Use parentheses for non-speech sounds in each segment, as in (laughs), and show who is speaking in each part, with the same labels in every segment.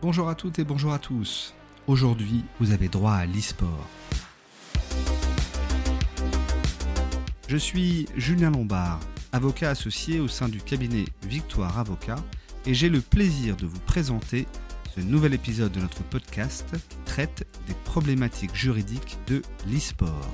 Speaker 1: Bonjour à toutes et bonjour à tous. Aujourd'hui, vous avez droit à l'e-sport. Je suis Julien Lombard, avocat associé au sein du cabinet Victoire Avocat, et j'ai le plaisir de vous présenter ce nouvel épisode de notre podcast qui traite des problématiques juridiques de l'e-sport.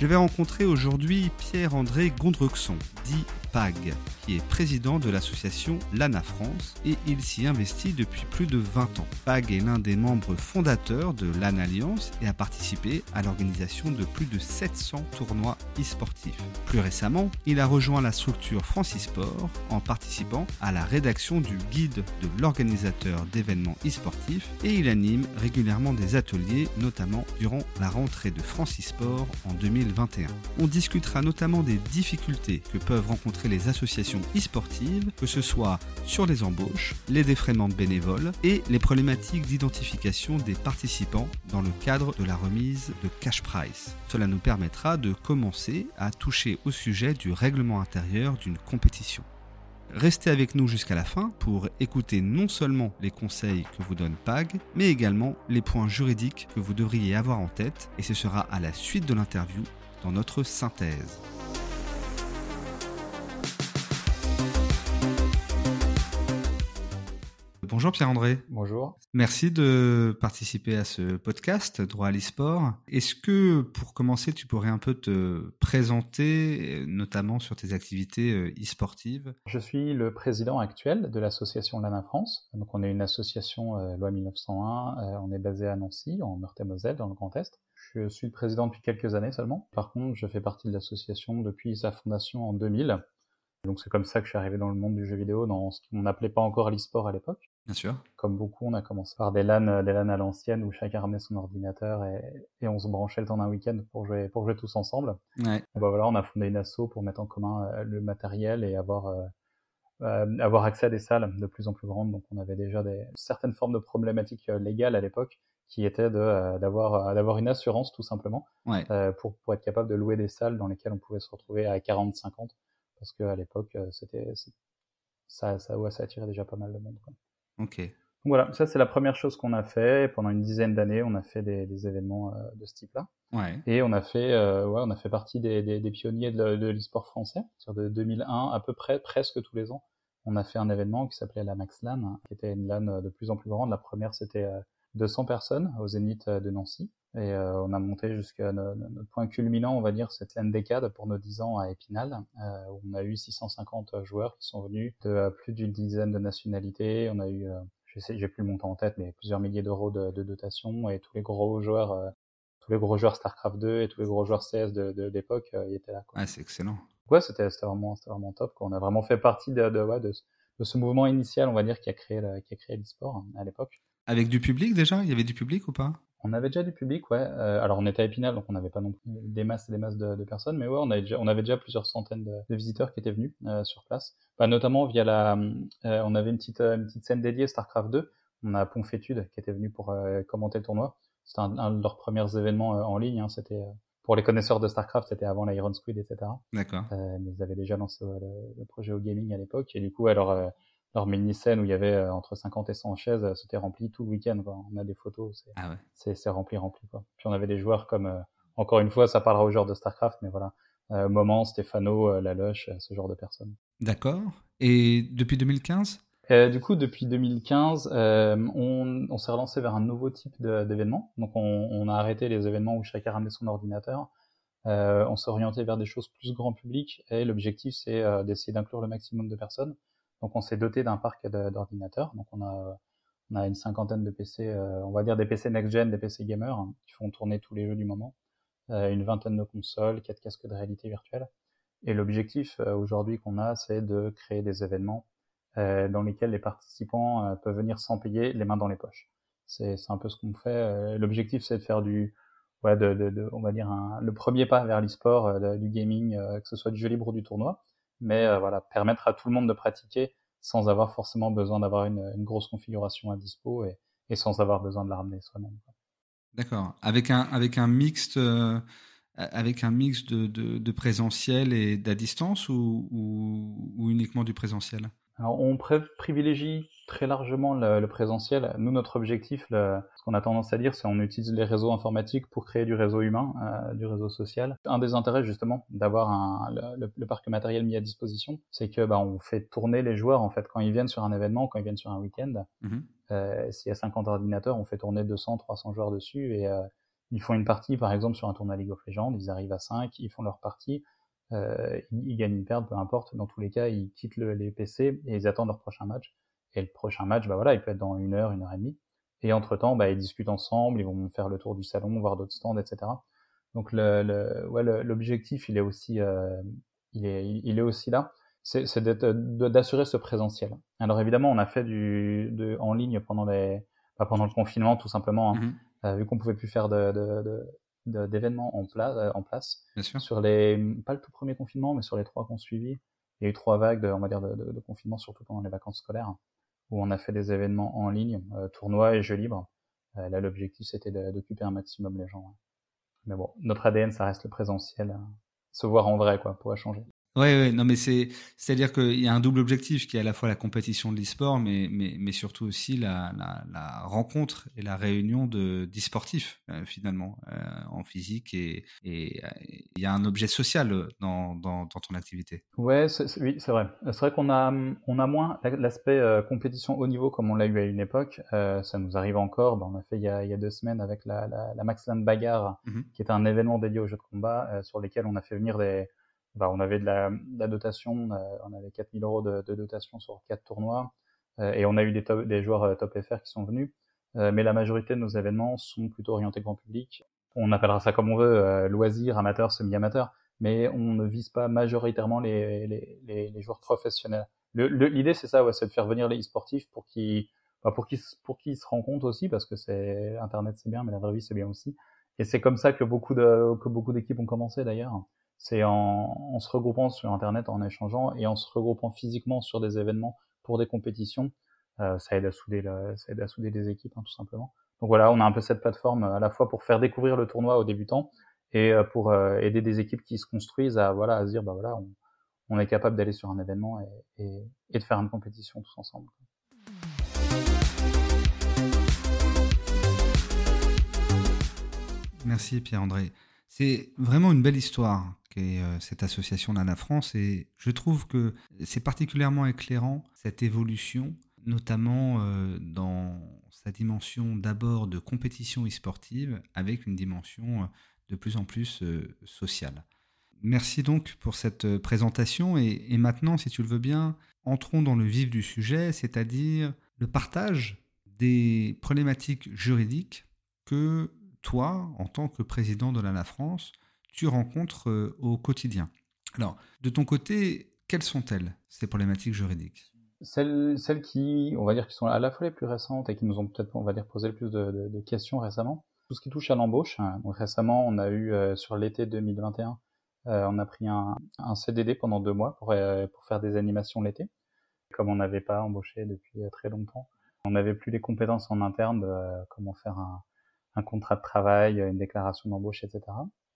Speaker 1: Je vais rencontrer aujourd'hui Pierre-André Gondrexon, dit PAG, est président de l'association LANA France et il s'y investit depuis plus de 20 ans. PAG est l'un des membres fondateurs de LAN Alliance et a participé à l'organisation de plus de 700 tournois e-sportifs. Plus récemment, il a rejoint la structure Francisport en participant à la rédaction du guide de l'organisateur d'événements e-sportifs et il anime régulièrement des ateliers, notamment durant la rentrée de Francisport en 2021. On discutera notamment des difficultés que peuvent rencontrer les associations e-sportives, que ce soit sur les embauches, les défraiements de bénévoles et les problématiques d'identification des participants dans le cadre de la remise de cash price. Cela nous permettra de commencer à toucher au sujet du règlement intérieur d'une compétition. Restez avec nous jusqu'à la fin pour écouter non seulement les conseils que vous donne PAG, mais également les points juridiques que vous devriez avoir en tête, et ce sera à la suite de l'interview dans notre synthèse. Bonjour Pierre-André.
Speaker 2: Bonjour.
Speaker 1: Merci de participer à ce podcast Droit à l'e-sport. Est-ce que pour commencer, tu pourrais un peu te présenter, notamment sur tes activités euh, e-sportives?
Speaker 2: Je suis le président actuel de l'association LANA France. Donc on est une association euh, loi 1901. Euh, on est basé à Nancy, en Meurthe-et-Moselle, dans le Grand Est. Je suis le président depuis quelques années seulement. Par contre, je fais partie de l'association depuis sa fondation en 2000. Donc c'est comme ça que je suis arrivé dans le monde du jeu vidéo, dans ce qu'on n'appelait pas encore l'e-sport à l'époque.
Speaker 1: Bien sûr.
Speaker 2: Comme beaucoup, on a commencé par des LAN, euh, des LAN à l'ancienne où chacun ramenait son ordinateur et, et on se branchait le temps d'un week-end pour jouer, pour jouer tous ensemble.
Speaker 1: Ouais.
Speaker 2: Bah voilà, on a fondé une asso pour mettre en commun euh, le matériel et avoir euh, euh, avoir accès à des salles de plus en plus grandes. Donc on avait déjà des certaines formes de problématiques euh, légales à l'époque qui euh, d'avoir d'avoir une assurance tout simplement
Speaker 1: Ouais.
Speaker 2: pour pour être capable de louer des salles dans lesquelles on pouvait se retrouver à 40 50 parce que à l'époque c'était ça ça ouais, ça attirait déjà pas mal de monde quoi.
Speaker 1: Ok.
Speaker 2: Voilà, ça c'est la première chose qu'on a fait. Pendant une dizaine d'années, on a fait des, des événements euh, de ce type-là.
Speaker 1: Ouais.
Speaker 2: Et on a fait, euh, ouais, on a fait partie des, des, des pionniers de, de l'e-sport français. Sur de 2001, à peu près, presque tous les ans, on a fait un événement qui s'appelait la Max LAN, qui était une LAN de plus en plus grande. La première, c'était euh, 200 personnes au Zénith euh, de Nancy. Et euh, on a monté jusqu'à no- no- notre point culminant, on va dire, cette LAN décade pour nos 10 ans à Épinal, euh, où on a eu 650 joueurs qui sont venus de euh, plus d'une dizaine de nationalités. On a eu, euh, je sais, j'ai plus le montant en tête, mais plusieurs milliers d'euros de, de dotation et tous les gros joueurs, euh, tous les gros joueurs StarCraft 2 et tous les gros joueurs CS de, de l'époque, euh, ils étaient là. Quoi.
Speaker 1: Ah, c'est excellent.
Speaker 2: Ouais, c'était c'était vraiment, c'était vraiment top. Quoi. On a vraiment fait partie de, de, ouais, de, ce- de ce mouvement initial, on va dire, qui a créé, le- qui a créé l'e-sport hein, à l'époque.
Speaker 1: Avec du public déjà? Il y avait du public ou pas?
Speaker 2: On avait déjà du public, ouais. Euh, alors on était à Épinal, donc on n'avait pas non plus des masses et des masses de, de personnes, mais ouais, on avait déjà, on avait déjà plusieurs centaines de, de visiteurs qui étaient venus euh, sur place. Bah, notamment via la, euh, on avait une petite, une petite scène dédiée Starcraft 2. On a Ponfétude qui était venu pour euh, commenter le tournoi. C'était un, un de leurs premiers événements euh, en ligne. Hein, c'était euh, pour les connaisseurs de Starcraft, c'était avant l'Iron Squid, etc.
Speaker 1: D'accord.
Speaker 2: Euh, mais ils avaient déjà lancé le, le projet au gaming à l'époque. Et du coup, alors, mini-scène où il y avait euh, entre 50 et 100 chaises, euh, c'était rempli tout le week-end. On a des photos, c'est
Speaker 1: Ah ouais.
Speaker 2: c'est rempli, rempli. Quoi. Puis on avait des joueurs comme, euh, encore une fois, ça parlera aux joueurs de StarCraft, mais voilà, Moment, Stéphano, euh, Laloche, ce genre de personnes.
Speaker 1: D'accord. Et depuis 2015
Speaker 2: Euh, du coup, depuis 2015, euh, on, on s'est relancé vers un nouveau type d'événement. Donc, on, on a arrêté les événements où chacun ramenait son ordinateur. Euh, on s'est orienté vers des choses plus grand public et l'objectif, c'est d'essayer d'inclure le maximum de personnes. Donc, on s'est doté d'un parc d'ordinateurs. Donc, on a, une cinquantaine de PC, euh, on va dire des PC next-gen, des PC gamers, hein, qui font tourner tous les jeux du moment. Euh, une vingtaine de consoles, quatre casques de réalité virtuelle. Et l'objectif euh, aujourd'hui qu'on a, c'est de créer des événements euh, dans lesquels les participants peuvent venir sans payer, les mains dans les poches. C'est un peu ce qu'on fait. L'objectif, c'est de faire du, ouais, de, on va dire un- le premier pas vers l'e-sport, du gaming, que ce soit du jeu libre ou du tournoi, mais euh, voilà, permettre à tout le monde de pratiquer sans avoir forcément besoin d'avoir une, grosse configuration à dispo et, sans avoir besoin de la ramener soi-même.
Speaker 1: D'accord. Avec un, avec un mixte, euh, avec un mix de, de, présentiel et d'à distance ou, ou uniquement du présentiel?
Speaker 2: Alors, on privilégie très largement le, présentiel. Nous, notre objectif, le, ce qu'on a tendance à dire, c'est on utilise les réseaux informatiques pour créer du réseau humain, euh, du réseau social. Un des intérêts justement d'avoir le, le, parc matériel mis à disposition, c'est que bah, on fait tourner les joueurs en fait quand ils viennent sur un événement, quand ils viennent sur un week-end. Mm-hmm. Euh, S'il y a 50 ordinateurs, on fait tourner 200, 300 joueurs dessus et euh, ils font une partie, par exemple, sur un tournoi League of Legends, ils arrivent à 5, ils font leur partie, euh, ils, gagnent, une perte, peu importe. Dans tous les cas, ils quittent le, les PC et ils attendent leur prochain match. Et le prochain match, bah voilà, il peut être dans une heure, une heure et demie. Et entre temps, bah, ils discutent ensemble, ils vont faire le tour du salon, voir d'autres stands, etc. Donc le, le ouais, l'objectif, il est aussi, euh, il est, il est aussi là, c'est d'assurer ce présentiel. Alors évidemment, on a fait du de, en ligne pendant les, bah, pendant le confinement, tout simplement, hein. mm-hmm. euh, vu qu'on pouvait plus faire de, de, d'événements en place, euh, en place.
Speaker 1: Bien sûr.
Speaker 2: Sur les, pas le tout premier confinement, mais sur les trois qu'on suivi, il y a eu trois vagues, de, on va dire, de, de, confinement, surtout pendant les vacances scolaires où on a fait des événements en ligne, euh, tournois et jeux libres. Euh, là, l'objectif, c'était d'occuper un maximum les gens. Mais bon, notre ADN, ça reste le présentiel. Hein. Se voir en vrai, quoi, pour échanger.
Speaker 1: Ouais, ouais, non, mais c'est, c'est-à-dire qu'il y a un double objectif qui est à la fois la compétition de l'e-sport, mais, mais, mais surtout aussi la, la, la rencontre et la réunion de d'e-sportifs, euh, finalement, euh, en physique et, et euh, il y a un objet social dans, dans, dans ton activité.
Speaker 2: Ouais, c'est, oui, c'est vrai. C'est vrai qu'on a, on a moins l'aspect compétition haut niveau comme on l'a eu à une époque. ça nous arrive encore. Ben, on a fait il y a, il y a deux semaines avec la, la, la Maxland Bagarre, mmh qui est un événement dédié aux jeux de combat, sur lesquels on a fait venir des bah, on avait de la, la dotation, euh, on avait 4000 euros de, de, dotation sur quatre tournois, euh, et on a eu des, des joueurs euh, top FR qui sont venus, mais la majorité de nos événements sont plutôt orientés grand public. On appellera ça comme on veut, loisirs, amateurs, semi-amateurs, mais on ne vise pas majoritairement les, les, les, les joueurs professionnels. L'idée, c'est ça, ouais, c'est de faire venir les e-sportifs pour qu'ils bah, pour qu'ils pour qu'ils se rendent compte aussi, parce que c'est Internet c'est bien, mais la vraie vie c'est bien aussi. Et c'est comme ça que beaucoup de que beaucoup d'équipes ont commencé d'ailleurs c'est en, se regroupant sur Internet, en échangeant et en se regroupant physiquement sur des événements pour des compétitions. Euh, ça aide à souder, ça aide à souder des équipes, hein, tout simplement. Donc voilà, on a un peu cette plateforme à la fois pour faire découvrir le tournoi aux débutants et euh, pour euh, aider des équipes qui se construisent à voilà à se dire bah voilà on, est capable d'aller sur un événement et, de faire une compétition tous ensemble.
Speaker 1: Merci Pierre-André. C'est vraiment une belle histoire euh, cette association Nana France et je trouve que c'est particulièrement éclairant cette évolution, notamment euh, dans sa dimension d'abord de compétition e-sportive avec une dimension euh, de plus en plus sociale. Merci donc pour cette présentation et, et maintenant, si tu le veux bien, entrons dans le vif du sujet, c'est-à-dire le partage des problématiques juridiques que toi, en tant que président de l'ANA France, tu rencontres euh, au quotidien. Alors, de ton côté, quelles sont-elles, ces problématiques juridiques?
Speaker 2: Celles, celles qui, on va dire, qui sont à la fois les plus récentes et qui nous ont peut-être, on va dire, posé le plus de, questions récemment. Tout ce qui touche à l'embauche. Hein. Récemment, on a eu euh, sur l'été 2021, euh, on a pris un, CDD pendant deux mois pour, faire des animations l'été. Comme on n'avait pas embauché depuis très longtemps, on n'avait plus les compétences en interne de comment faire un contrat de travail, une déclaration d'embauche, etc.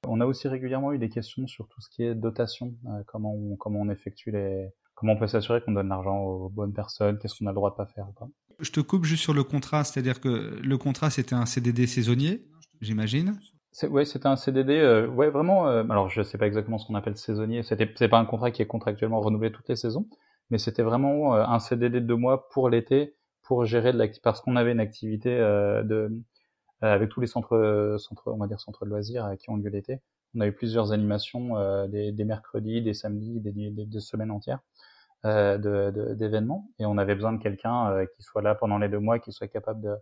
Speaker 2: On a aussi régulièrement eu des questions sur tout ce qui est dotation, euh, comment on, comment on effectue les, comment on peut s'assurer qu'on donne l'argent aux bonnes personnes, qu'est-ce qu'on a le droit de pas faire ou pas.
Speaker 1: Je te coupe juste sur le contrat, c'est-à-dire que le contrat c'était un CDD saisonnier, j'imagine.
Speaker 2: Ouais, c'était un CDD. Euh, ouais, vraiment. Euh, alors, je sais pas exactement ce qu'on appelle saisonnier. C'était, c'est pas un contrat qui est contractuellement renouvelé toutes les saisons, mais c'était vraiment un CDD de deux mois pour l'été, pour gérer de parce qu'on avait une activité de euh, avec tous les centres, euh, centres, on va dire centres de loisirs euh, qui ont lieu l'été. On a eu plusieurs animations des, des, mercredis, des samedis, des, des, semaines entières d'événements, de, et on avait besoin de quelqu'un qui soit là pendant les deux mois, qui soit capable de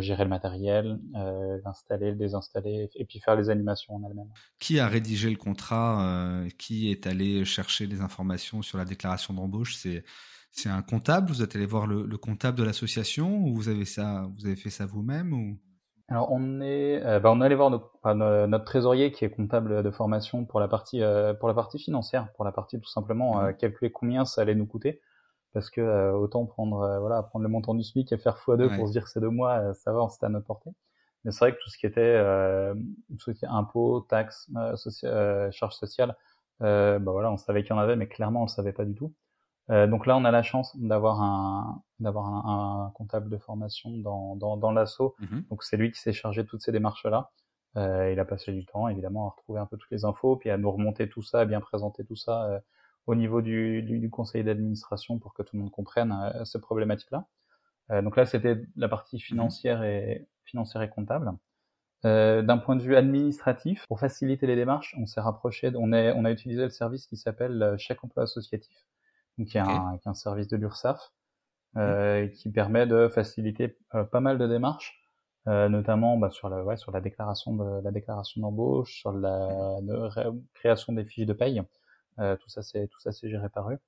Speaker 2: gérer le matériel, euh, l'installer, le désinstaller, et puis faire les animations en elles-mêmes.
Speaker 1: Qui a rédigé le contrat Qui est allé chercher des informations sur la déclaration d'embauche? C'est c'est un comptable? Vous êtes allé voir le, le comptable de l'association ou vous avez ça Vous avez fait ça vous-même ou?
Speaker 2: Alors on est, euh, bah on est allé voir notre, notre, trésorier qui est comptable de formation pour la partie euh, pour la partie financière, pour la partie tout simplement euh, mhm. calculer combien ça allait nous coûter, parce que autant prendre voilà prendre le montant du SMIC et faire x2 pour se dire que c'est deux mois, ça va, c'était à notre portée. Mais c'est vrai que tout ce qui était tout ce qui est impôts, taxes, charges sociales, bah voilà, on savait qu'il y en avait, mais clairement on le savait pas du tout. Donc là, on a la chance d'avoir un d'avoir un, un, comptable de formation dans dans, dans l'assaut. Mmh donc c'est lui qui s'est chargé de toutes ces démarches là. Euh, il a passé du temps, évidemment, à retrouver un peu toutes les infos, puis à nous remonter tout ça, à bien présenter tout ça euh, au niveau du, du, du conseil d'administration pour que tout le monde comprenne euh, ces problématiques-là. Euh, donc là, c'était la partie financière et financière et comptable. Euh, D'un point de vue administratif, pour faciliter les démarches, on s'est rapproché, on, est, on a utilisé le service qui s'appelle chèque emploi associatif, qui est, un, qui est un service de l'URSSAF, euh, qui permet de faciliter pas mal de démarches euh, notamment bah, sur la ouais, sur la déclaration de la déclaration d'embauche, sur la création des fiches de paye. Euh, tout ça c'est tout ça c'est géré par eux.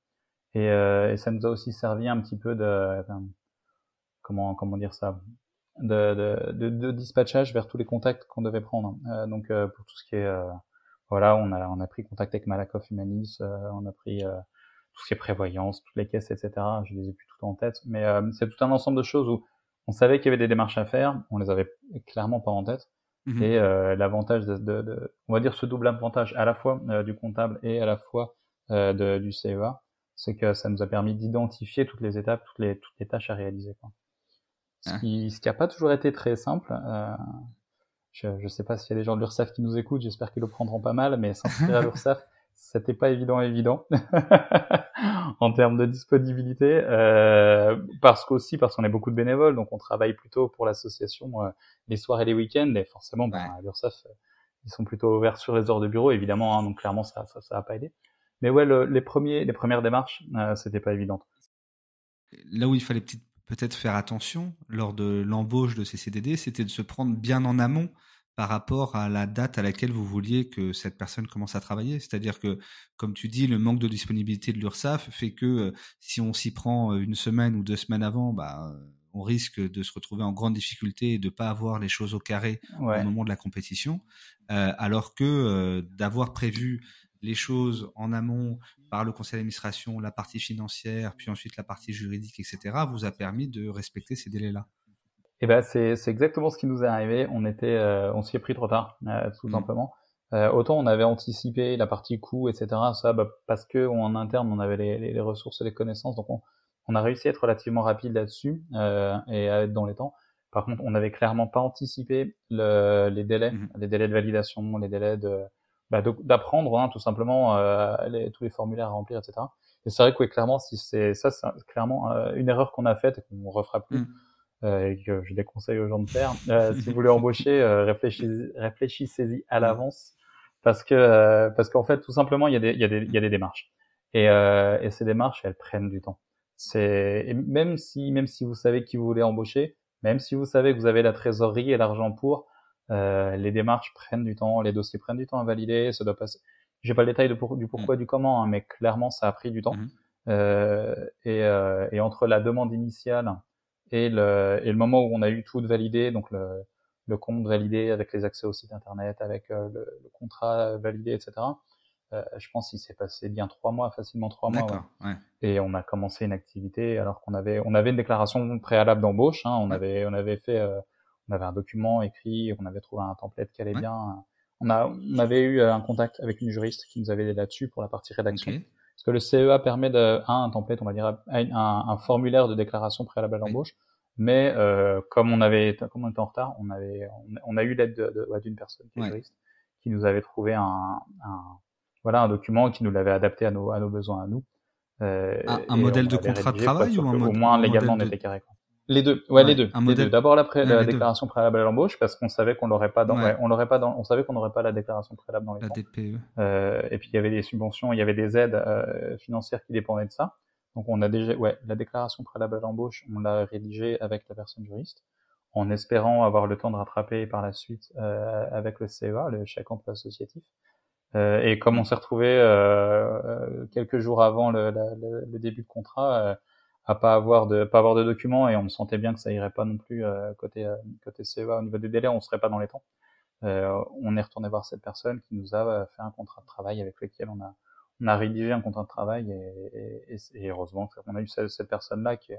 Speaker 2: Et, euh, et, ça nous a aussi servi un petit peu de comment comment dire ça? De, de, de, de, dispatchage vers tous les contacts qu'on devait prendre. Euh, donc euh, pour tout ce qui est voilà, on a on a pris contact avec Malakoff Humanis, on a pris tout ce qui est prévoyance, toutes les caisses, etc. Je les ai plus tout en tête, mais c'est tout un ensemble de choses où on savait qu'il y avait des démarches à faire, on les avait clairement pas en tête. Mhm. Et euh, l'avantage de, de, de, on va dire ce double avantage à la fois euh, du comptable et à la fois euh, de, du CEA, c'est que ça nous a permis d'identifier toutes les étapes, toutes les, toutes les tâches à réaliser. Quoi. Ce, ah. qui, ce qui a pas toujours été très simple. Euh, je ne sais pas s'il y a des gens de l'URSSAF qui nous écoutent, j'espère qu'ils le prendront pas mal, mais s'inscrire à (laughs) l'URSSAF, c'était pas évident évident. (laughs) En termes de disponibilité euh, parce qu'aussi parce qu'on est beaucoup de bénévoles donc on travaille plutôt pour l'association euh, les soirs et les week-ends et forcément ben, à l'URSSAF euh, ils sont plutôt ouverts sur les heures de bureau évidemment hein, donc clairement ça ça ça a pas aidé mais ouais les premiers les premières démarches euh, c'était pas évident.
Speaker 1: Là où il fallait peut-être faire attention lors de l'embauche de ces CDD c'était de se prendre bien en amont par rapport à la date à laquelle vous vouliez que cette personne commence à travailler. C'est-à-dire que, comme tu dis, le manque de disponibilité de l'URSSAF fait que euh, si on s'y prend euh, une semaine ou deux semaines avant, bah, on risque de se retrouver en grande difficulté et de pas avoir les choses au carré au moment de la compétition. Euh, alors que d'avoir prévu les choses en amont par le conseil d'administration, la partie financière, puis ensuite la partie juridique, etc., vous a permis de respecter ces délais-là.
Speaker 2: Eh ben c'est c'est exactement ce qui nous est arrivé. On était euh, on s'y est pris trop tard euh, tout mmh. simplement. Euh, autant on avait anticipé la partie coût etc. Ça bah, parce que en interne on avait les, les, ressources et les connaissances donc on, on a réussi à être relativement rapide là-dessus et à être dans les temps. Par contre on n'avait clairement pas anticipé le, les délais, mmh. les délais de validation, les délais de bah, d'apprendre hein, tout simplement les, tous les formulaires à remplir etc. Et c'est vrai que clairement si c'est ça c'est clairement une erreur qu'on a faite et qu'on refera plus. Mmh euh, et que je déconseille aux gens de faire. Euh, si vous voulez embaucher, euh, réfléchissez, réfléchissez-y à l'avance parce que euh, parce qu'en fait tout simplement il y a des il y a des il y a des démarches et, et ces démarches elles prennent du temps. C'est même si même si vous savez qui vous voulez embaucher, même si vous savez que vous avez la trésorerie et l'argent pour, les démarches prennent du temps, les dossiers prennent du temps à valider, ça doit passer. J'ai pas le détail de pour, du pourquoi mmh. du comment, hein, mais clairement ça a pris du temps. Mmh. et, et entre la demande initiale et le, et le moment où on a eu tout de validé, donc le, le compte validé avec les accès au site internet, avec euh, le, le, contrat validé, etc. Euh, je pense qu'il s'est passé bien trois mois, facilement trois mois. Ouais. Et on a commencé une activité alors qu'on avait on avait une déclaration préalable d'embauche. Hein, on avait on avait fait euh, on avait un document écrit, on avait trouvé un template qui allait bien. On a on avait eu un contact avec une juriste qui nous avait aidé là-dessus pour la partie rédaction. Parce que le CEA permet de, un, un template, on va dire, un, un formulaire de déclaration préalable à l'embauche. Mais euh, comme on avait, comme on était en retard, on avait, on, a eu l'aide d'une personne qui est juriste, qui nous avait trouvé un, un, voilà, un document qui nous l'avait adapté à nos, à nos besoins à nous.
Speaker 1: Euh, un, modèle de contrat de travail ou un
Speaker 2: Au moins légalement, on était carré. Quoi. Les deux, ouais, les deux. D'abord la, la déclaration préalable à l'embauche parce qu'on savait qu'on l'aurait pas dans, ouais. on l'aurait pas dans, on savait qu'on n'aurait pas la déclaration préalable dans les
Speaker 1: la DPE.
Speaker 2: Euh, et puis il y avait des subventions, il y avait des aides euh, financières qui dépendaient de ça. Donc on a déjà, ouais, la déclaration préalable à l'embauche, on l'a rédigée avec la personne juriste, en espérant avoir le temps de rattraper par la suite euh, avec le CEA, le chèque emploi associatif. Euh, et comme on s'est retrouvé euh, euh quelques jours avant le, le, le, début de contrat euh, à pas avoir de pas avoir de documents et on sentait bien que ça irait pas non plus euh, côté euh, côté CEA au niveau des délais on serait pas dans les temps. Euh, on est retourné voir cette personne qui nous a fait un contrat de travail avec lequel on a on a rédigé un contrat de travail et, et, et heureusement on a eu cette, cette personne là qui,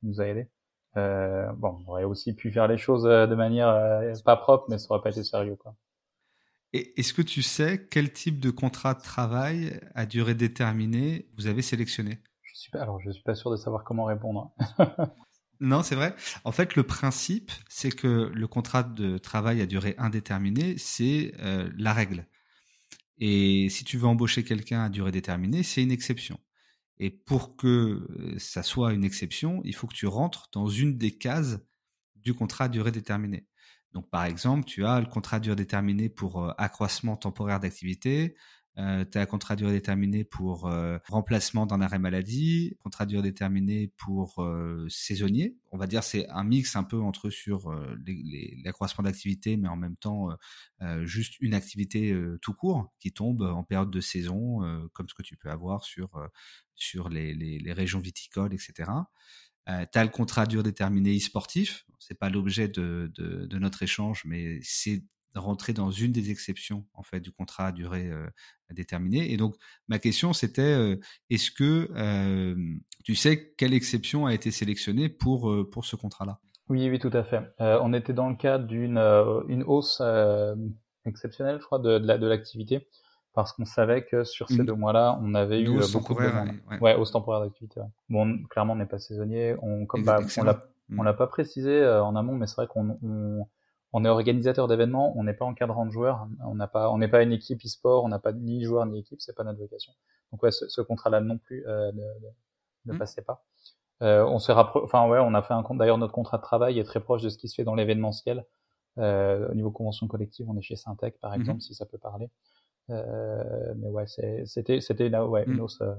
Speaker 2: qui, nous a aidé euh, bon on aurait aussi pu faire les choses de manière pas propre mais ça aurait pas été sérieux quoi.
Speaker 1: Est-ce que tu sais quel type de contrat de travail à durée déterminée vous avez sélectionné?
Speaker 2: Je suis alors je suis pas sûr de savoir comment répondre. (laughs)
Speaker 1: non, c'est vrai. En fait, le principe, c'est que le contrat de travail à durée indéterminée, c'est euh, la règle. Et si tu veux embaucher quelqu'un à durée déterminée, c'est une exception. Et pour que euh, ça soit une exception, il faut que tu rentres dans une des cases du contrat à durée déterminée. Donc, par exemple, tu as le contrat à durée déterminée pour euh, accroissement temporaire d'activité, euh, tu as contrat durée déterminé pour euh, remplacement d'un arrêt maladie, contrat durée déterminé pour euh, saisonnier. On va dire c'est un mix un peu entre sur euh, l'accroissement d'activité, mais en même temps juste une activité tout court qui tombe en période de saison, comme ce que tu peux avoir sur sur les, les, régions viticoles, etc. Euh, tu as le contrat durée déterminé e-sportif. C'est pas l'objet de, de, notre échange, mais c'est rentrer dans une des exceptions en fait du contrat à durée euh, déterminée. Et donc ma question c'était euh, est-ce que euh, tu sais quelle exception a été sélectionnée pour pour ce contrat-là?
Speaker 2: Oui, oui, tout à fait. On était dans le cadre d'une une hausse exceptionnelle, je crois, de, de l'activité. parce qu'on savait que sur ces deux mois-là, on avait eu beaucoup de. Ouais, ouais, hausse temporaire d'activité. Ouais. Bon, clairement, on n'est pas saisonnier. On, comme bah, on l'a, on l'a pas précisé en amont, mais c'est vrai qu'on on, est organisateur d'événements, on n'est pas encadrant de joueurs, on n'a pas, on n'est pas une équipe e-sport, on n'a pas ni joueur ni équipe, c'est pas notre vocation. Donc ouais, ce, ce contrat-là non plus euh, ne, ne mmh. passait pas. Euh, on s'est enfin ouais, on a fait un compte. D'ailleurs, notre contrat de travail est très proche de ce qui se fait dans l'événementiel. Euh, au niveau convention collective, on est chez Syntec par exemple, mmh. si ça peut parler. Euh, mais ouais, c'était c'était là ouais, mmh. une hausse euh,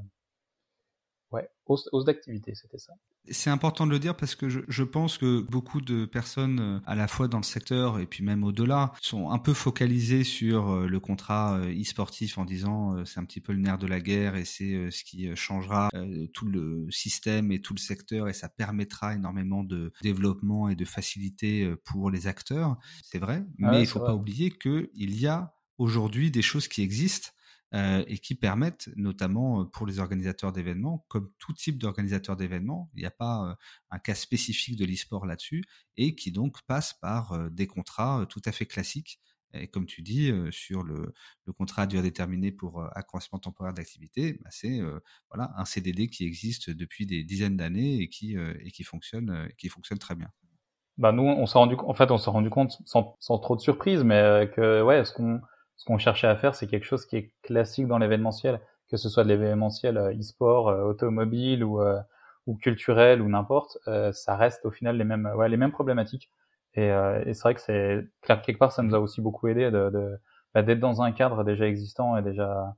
Speaker 2: Ouais, hausse, hausse d'activité, c'était ça.
Speaker 1: C'est important de le dire parce que je, je, pense que beaucoup de personnes, euh, à la fois dans le secteur et puis même au-delà, sont un peu focalisées sur euh, le contrat euh, e-sportif en disant c'est un petit peu le nerf de la guerre et c'est ce qui changera tout le système et tout le secteur et ça permettra énormément de développement et de facilité pour les acteurs. C'est vrai, mais ouais, il faut pas oublier qu'il y a aujourd'hui des choses qui existent euh, et qui permettent, notamment euh, pour les organisateurs d'événements, comme tout type d'organisateur d'événements, il n'y a pas euh, un cas spécifique de l'e-sport là-dessus, et qui donc passe par des contrats tout à fait classiques. Et comme tu dis, sur le, le, contrat à durée déterminée pour accroissement temporaire d'activité, bah c'est voilà un CDD qui existe depuis des dizaines d'années et qui et qui fonctionne qui fonctionne très bien.
Speaker 2: Bah nous, on s'est rendu en fait on s'est rendu compte sans, sans trop de surprise, mais que ouais, ce qu'on ce qu'on cherchait à faire, c'est quelque chose qui est classique dans l'événementiel, que ce soit de l'événementiel euh, e-sport, euh, automobile ou, euh, ou culturel ou n'importe, ça reste au final les mêmes, ouais, les mêmes problématiques. Et, et c'est vrai que c'est quelque part, ça nous a aussi beaucoup aidé de, de bah, d'être dans un cadre déjà existant et déjà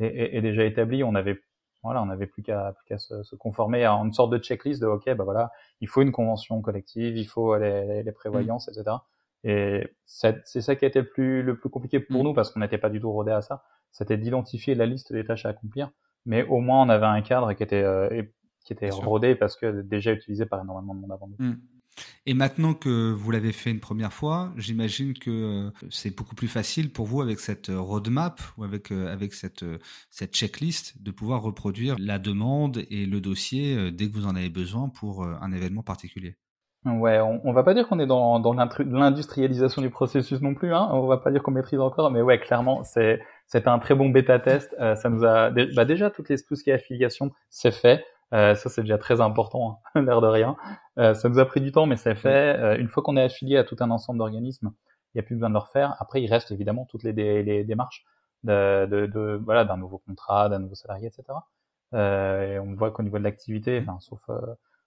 Speaker 2: et, et, et déjà établi. On avait voilà, on n'avait plus qu'à plus qu'à se, se, conformer à une sorte de checklist de ok, bah voilà, il faut une convention collective, il faut les, les, les prévoyances, mmh. etc. Et c'est ça qui a été le plus, le plus compliqué pour mmh. nous parce qu'on n'était pas du tout rodé à ça. C'était d'identifier la liste des tâches à accomplir. Mais au moins, on avait un cadre qui était, euh, qui était rodé parce que déjà utilisé par énormément de monde avant nous.
Speaker 1: Mmh. Et maintenant que vous l'avez fait une première fois, j'imagine que euh, c'est beaucoup plus facile pour vous avec cette roadmap ou avec euh, avec cette euh, cette checklist de pouvoir reproduire la demande et le dossier dès que vous en avez besoin pour un événement particulier.
Speaker 2: Ouais, on, on va pas dire qu'on est dans, dans l'industrialisation du processus non plus, hein. On va pas dire qu'on maîtrise encore, mais ouais, clairement, c'est c'était un très bon bêta test. Euh, ça nous a bah déjà toutes les tout ce qui est affiliation, c'est fait. Euh, ça c'est déjà très important, hein, (laughs) l'air de rien. Euh, ça nous a pris du temps, mais c'est fait. Euh, une fois qu'on est affilié à tout un ensemble d'organismes, il n'y a plus besoin de le refaire. Après, il reste évidemment toutes les, les démarches de, de, de voilà d'un nouveau contrat, d'un nouveau salarié, etc. Euh, et on voit qu'au niveau de l'activité, enfin, sauf euh,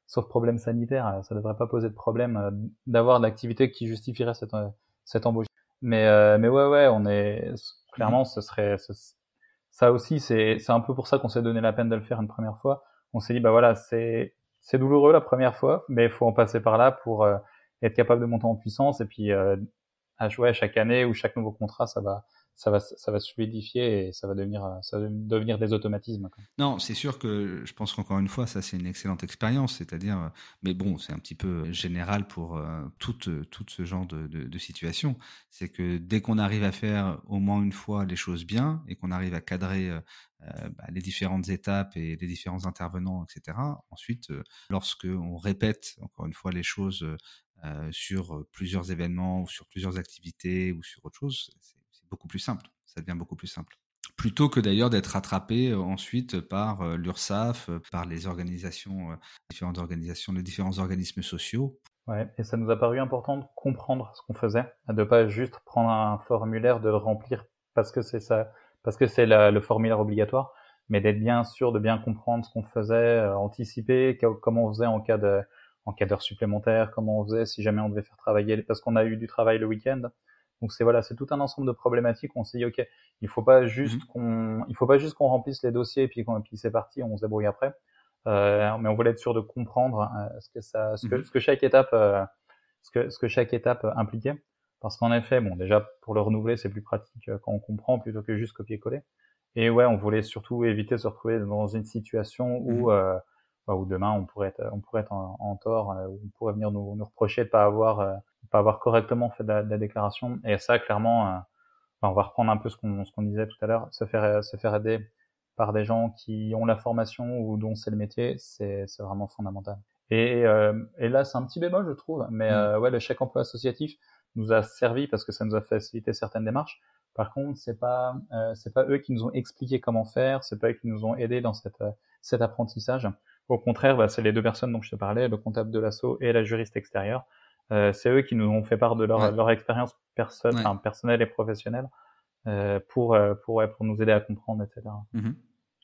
Speaker 2: sauf problème sanitaire, euh, ça devrait pas poser de problème euh, d'avoir de l'activité qui justifierait cette, euh, cette embauche. Mais, mais ouais, ouais, on est clairement, ce serait ça aussi, c'est c'est un peu pour ça qu'on s'est donné la peine de le faire une première fois. On s'est dit bah voilà, c'est c'est douloureux la première fois, mais il faut en passer par là pour euh, être capable de monter en puissance et puis euh, à jouer à chaque année ou chaque nouveau contrat, ça va ça va, ça va se fluidifier et ça va devenir, ça va devenir des automatismes.
Speaker 1: Non, c'est sûr que je pense qu'encore une fois, ça c'est une excellente expérience, c'est-à-dire, mais bon, c'est un petit peu général pour euh, tout, tout ce genre de, situation. C'est que dès qu'on arrive à faire au moins une fois les choses bien et qu'on arrive à cadrer euh, bah, les différentes étapes et les différents intervenants, etc. Ensuite, euh, lorsque on répète encore une fois les choses euh, sur plusieurs événements ou sur plusieurs activités ou sur autre chose, beaucoup plus simple. Ça devient beaucoup plus simple. plutôt que d'ailleurs d'être rattrapé ensuite par l'URSSAF, par les organisations, différentes organisations, les différents organismes sociaux.
Speaker 2: Ouais, et ça nous a paru important de comprendre ce qu'on faisait, de pas juste prendre un formulaire, de le remplir parce que c'est ça, parce que c'est le formulaire obligatoire, mais d'être bien sûr de bien comprendre ce qu'on faisait, anticiper comment on faisait en cas de en cas d'heures supplémentaires, comment on faisait si jamais on devait faire travailler, parce qu'on a eu du travail le week-end. Donc c'est voilà, c'est tout un ensemble de problématiques. On s'est dit ok, il faut pas juste mhm. qu'on, il faut pas juste qu'on remplisse les dossiers et puis, puis c'est parti, on se débrouille après. Euh, mais on voulait être sûr de comprendre euh, ce que ça, ce que, mhm. ce que chaque étape, euh, ce que ce que chaque étape impliquait. Parce qu'en effet, bon, déjà pour le renouveler, c'est plus pratique quand on comprend plutôt que juste copier-coller. Et ouais, on voulait surtout éviter de se retrouver dans une situation où mhm ou demain on pourrait être, on pourrait être en, tort, euh, ou on pourrait venir nous, nous reprocher de pas avoir, euh, pas avoir correctement fait de la, déclaration. Et ça, clairement, euh, on va reprendre un peu ce qu'on, ce qu'on disait tout à l'heure, se faire, se faire aider par des gens qui ont la formation ou dont c'est le métier, c'est, c'est vraiment fondamental. Et, et là, c'est un petit bémol, je trouve, mais mmh. ouais, le chèque emploi associatif nous a servi parce que ça nous a facilité certaines démarches. Par contre, c'est pas, c'est pas eux qui nous ont expliqué comment faire, c'est pas eux qui nous ont aidés dans cette, cet apprentissage. Au contraire, bah, c'est les deux personnes dont je te parlais, le comptable de l'assaut et la juriste extérieure. Euh, c'est eux qui nous ont fait part de leur, leur expérience personnelle et professionnelle euh, pour euh, pour ouais, pour nous aider à comprendre, etc. Mm-hmm.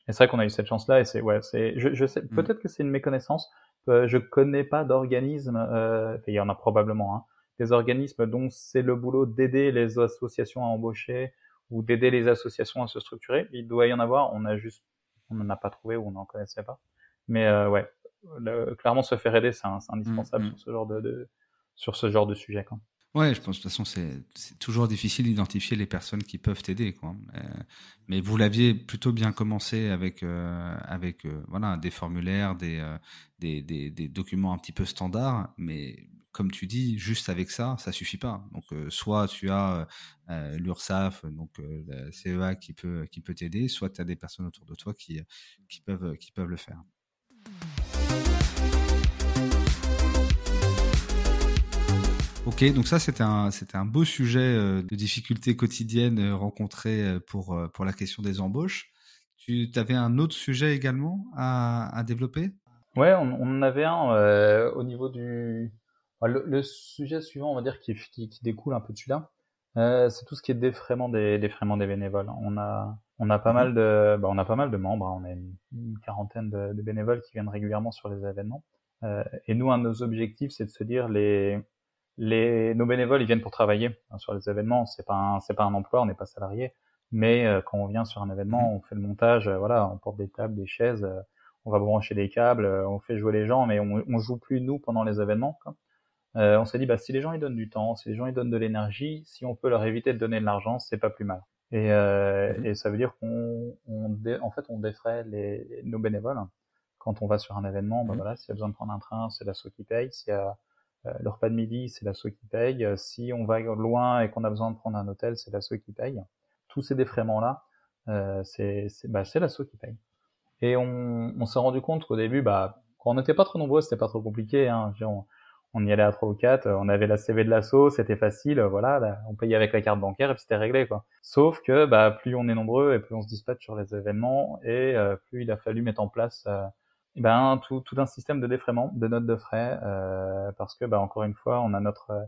Speaker 2: Et c'est vrai qu'on a eu cette chance-là et c'est ouais, c'est je, je sais mm. peut-être que c'est une méconnaissance. Euh, je connais pas d'organisme, euh, il y en a probablement, hein, des organismes dont c'est le boulot d'aider les associations à embaucher ou d'aider les associations à se structurer. Il doit y en avoir, on a juste on n'en a pas trouvé ou on n'en connaissait pas. Mais euh, ouais, clairement se faire aider, c'est indispensable mm, mm. sur ce genre de, sur ce genre de sujet. Quoi.
Speaker 1: Ouais, je pense de toute façon c'est toujours difficile d'identifier les personnes qui peuvent t'aider. Euh, mais vous l'aviez plutôt bien commencé avec euh, avec euh, voilà des formulaires, des, euh, des, des documents un petit peu standards, mais comme tu dis, juste avec ça, ça suffit pas. Donc soit tu as l'URSSAF, donc la CEA qui peut qui peut t'aider, soit tu as des personnes autour de toi qui qui peuvent qui peuvent le faire. Ok, donc ça c'était un c'était un beau sujet euh, de difficultés quotidiennes euh, rencontrées euh, pour pour la question des embauches. Tu avais un autre sujet également à, à développer?
Speaker 2: Ouais, on, on, en avait un au niveau du le, sujet suivant, on va dire qui, qui, découle un peu de celui-là, c'est tout ce qui est défraiement des défraiement des bénévoles. On a on a pas mhm. mal de bah, on a pas mal de membres, hein. on a une, quarantaine de, de, bénévoles qui viennent régulièrement sur les événements. et nous, un de nos objectifs, c'est de se dire les les, nos bénévoles, ils viennent pour travailler hein, sur les événements. C'est pas c'est pas un emploi, on n'est pas salarié. Mais euh, quand on vient sur un événement, on fait le montage. Euh, voilà, on porte des tables, des chaises, euh, on va brancher des câbles, on fait jouer les gens, mais on, on joue plus nous pendant les événements. Quoi. on s'est dit, bah si les gens ils donnent du temps, si les gens ils donnent de l'énergie, si on peut leur éviter de donner de l'argent, c'est pas plus mal. Et, mhm. et ça veut dire qu'on, on en fait, on défraie les, nos bénévoles quand on va sur un événement. Bah mhm. voilà, s'il y a besoin de prendre un train, c'est l'asso qui paye. S'il y a euh, le repas de midi, c'est l'asso qui paye. Euh, si on va loin et qu'on a besoin de prendre un hôtel, c'est l'asso qui paye. Tous ces défraiements-là, euh, c'est bah, l'asso qui paye. Et on, s'est rendu compte qu'au début, bah, quand on n'était pas trop nombreux, c'était pas trop compliqué. Hein. On, on, y allait à trois ou quatre, on avait la CV de l'asso, c'était facile, voilà, on payait avec la carte bancaire et puis c'était réglé quoi. Sauf que bah, plus on est nombreux et plus on se dispatche sur les événements et plus il a fallu mettre en place eh ben tout, tout un système de défraiement, de notes de frais, euh, parce que bah, encore une fois, on a notre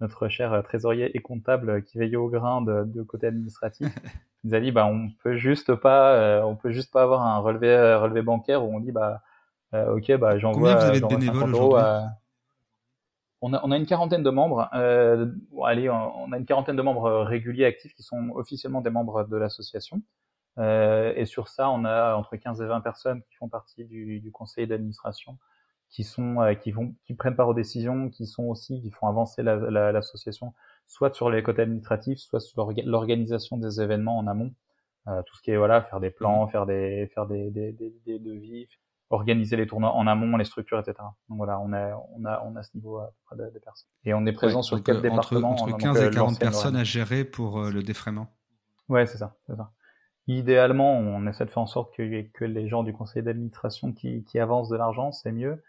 Speaker 2: notre cher trésorier et comptable qui veille au grain de, de côté administratif. (laughs) Il nous a dit bah on peut juste pas, euh, on peut juste pas avoir un relevé relevé bancaire où on dit bah euh, ok bah j'envoie.
Speaker 1: Combien vous avez de bénévoles aujourd'hui?
Speaker 2: On a, on a une quarantaine de membres. Euh, allez, on a une quarantaine de membres réguliers actifs qui sont officiellement des membres de l'association. Euh, et sur ça, on a entre 15 et 20 personnes qui font partie du, du conseil d'administration, qui sont, euh, qui vont, qui prennent part aux décisions, qui sont aussi, qui font avancer l'association, la, soit sur les côtés administratifs, soit sur l'organisation des événements en amont. Euh, tout ce qui est voilà, faire des plans, mmh. faire des, faire des, des, des, des devis, organiser les tournois en amont, les structures, etc. Donc voilà, on a, on a, on a ce niveau à peu près des personnes. Et on est présent sur quatre départements.
Speaker 1: Entre 15 et 40 personnes à gérer pour le défraiement.
Speaker 2: Ouais, c'est ça, c'est ça. Idéalement, on essaie de faire en sorte que, que les gens du conseil d'administration qui, qui avancent de l'argent, c'est mieux.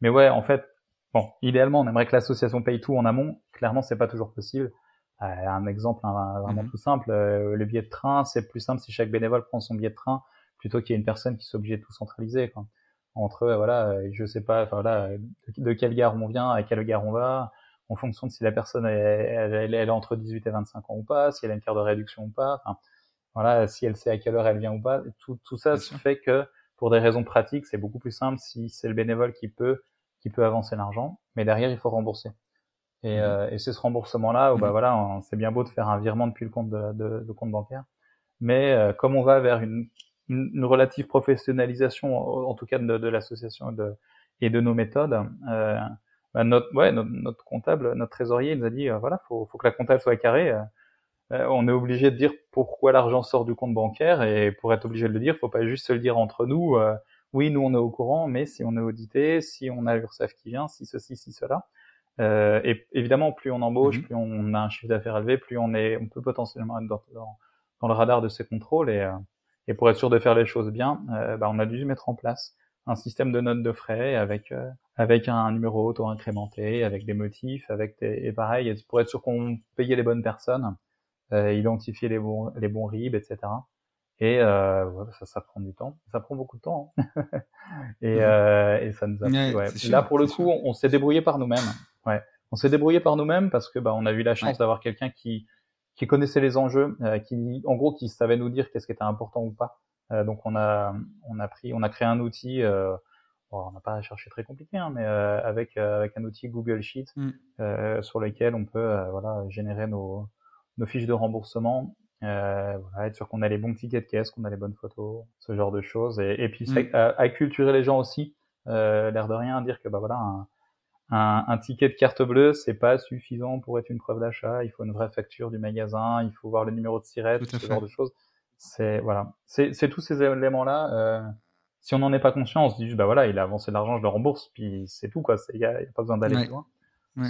Speaker 2: Mais ouais, en fait, bon, idéalement, on aimerait que l'association paye tout en amont. Clairement, c'est pas toujours possible. un exemple vraiment
Speaker 1: mmh
Speaker 2: tout simple, le billet de train, c'est plus simple si chaque bénévole prend son billet de train plutôt qu'il y ait une personne qui soit obligée de tout centraliser. Quoi. Entre, voilà, je sais pas, enfin, voilà, de, quelle gare on vient, à quelle gare on va, en fonction de si la personne elle, elle, est entre 18 et 25 ans ou pas, si elle a une carte de réduction ou pas, voilà, si elle sait à quelle heure elle vient ou pas. Tout, tout ça fait que pour des raisons pratiques, c'est beaucoup plus simple si c'est le bénévole qui peut qui peut avancer l'argent, mais derrière il faut rembourser. Et, mmh. euh, et c'est ce remboursement-là où bah mmh. voilà, c'est bien beau de faire un virement depuis le compte de, de, de compte bancaire, mais euh, comme on va vers une, une, relative professionnalisation, en, tout cas de, de l'association et de, et de nos méthodes, euh, bah notre, ouais, notre, notre, comptable, notre trésorier, il nous a dit euh, voilà, faut, faut que la comptable soit carrée. Euh, euh, on est obligé de dire pourquoi l'argent sort du compte bancaire et pour être obligé de le dire, faut pas juste se le dire entre nous. oui, nous on est au courant, mais si on est audité, si on a l'URSSAF qui vient, si ceci, si cela. Euh, et évidemment, plus on embauche, mmh plus on a un chiffre d'affaires élevé, plus on est, on peut potentiellement être dans, dans, le radar de ces contrôles. Et, euh, et pour être sûr de faire les choses bien, euh, bah, on a dû mettre en place un système de notes de frais avec avec un numéro auto-incrémenté, avec des motifs, avec des, et pareil, pour être sûr qu'on payait les bonnes personnes, identifier les bons les bons RIB, etc. Et euh, ça, ça prend du temps. Ça prend beaucoup de temps. Hein. (laughs) et, euh, et ça nous a. Ouais, Là, pour le coup, on, on s'est débrouillé par nous-mêmes. Ouais, on s'est débrouillé par nous-mêmes parce que bah, on a eu la chance d'avoir quelqu'un qui qui connaissait les enjeux, euh, qui en gros qui savait nous dire qu'est-ce qui était important ou pas. Euh, donc on a on a pris on a créé un outil. Euh, bon, on n'a pas cherché très compliqué, hein, mais euh, avec avec un outil Google Sheet mmh. sur lequel on peut voilà générer nos nos fiches de remboursement. Euh, voilà, être sûr qu'on a les bons tickets de caisse, qu'on a les bonnes photos, ce genre de choses, et, et puis mmh. acculturer les gens aussi, euh, l'air de rien, dire que bah voilà, un, un, un, ticket de carte bleue, c'est pas suffisant pour être une preuve d'achat. Il faut une vraie facture du magasin, il faut voir le numéro de sirette, ce genre de choses. C'est voilà, c'est tous ces éléments-là. Euh, si on n'en est pas conscient, on se dit juste bah voilà, il a avancé de l'argent, je le rembourse, puis c'est tout quoi. Il y a, y a, pas besoin d'aller plus loin.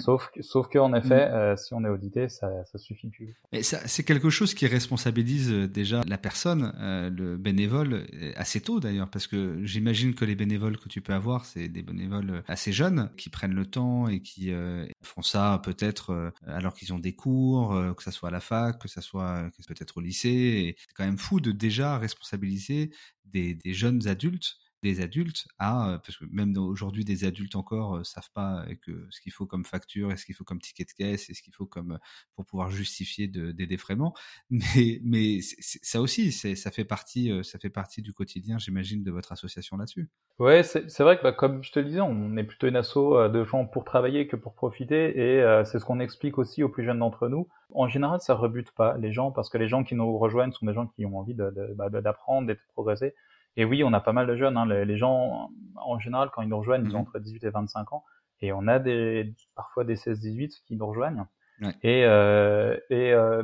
Speaker 2: Sauf que, sauf que en effet, mm. euh, si on est audité, ça, ça suffit plus.
Speaker 1: Mais c'est quelque chose qui responsabilise euh, déjà la personne, euh, le bénévole, assez tôt d'ailleurs, parce que j'imagine que les bénévoles que tu peux avoir, c'est des bénévoles assez jeunes qui prennent le temps et qui font ça peut-être alors qu'ils ont des cours, que ça soit à la fac, que ça soit peut-être au lycée. C'est quand même fou de déjà responsabiliser des, des jeunes adultes des adultes à, parce que même aujourd'hui des adultes encore ne savent pas que ce qu'il faut comme facture, et ce qu'il faut comme ticket de caisse, et ce qu'il faut comme pour pouvoir justifier de, des défraiements. (laughs) Mais, ça aussi, ça fait partie, ça fait partie du quotidien, j'imagine, de votre association là-dessus.
Speaker 2: Ouais, c'est vrai que bah, comme je te le disais, on est plutôt une asso de gens pour travailler que pour profiter, et c'est ce qu'on explique aussi aux plus jeunes d'entre nous. En général, ça rebute pas les gens parce que les gens qui nous rejoignent sont des gens qui ont envie bah, d'apprendre, d'être progressés. Et oui, on a pas mal de jeunes. Hein. Les, gens, en général, quand ils nous rejoignent, ils ont mhm. entre 18 et 25 ans. Et on a des, parfois des 16-18 qui nous rejoignent. Et, euh, et euh,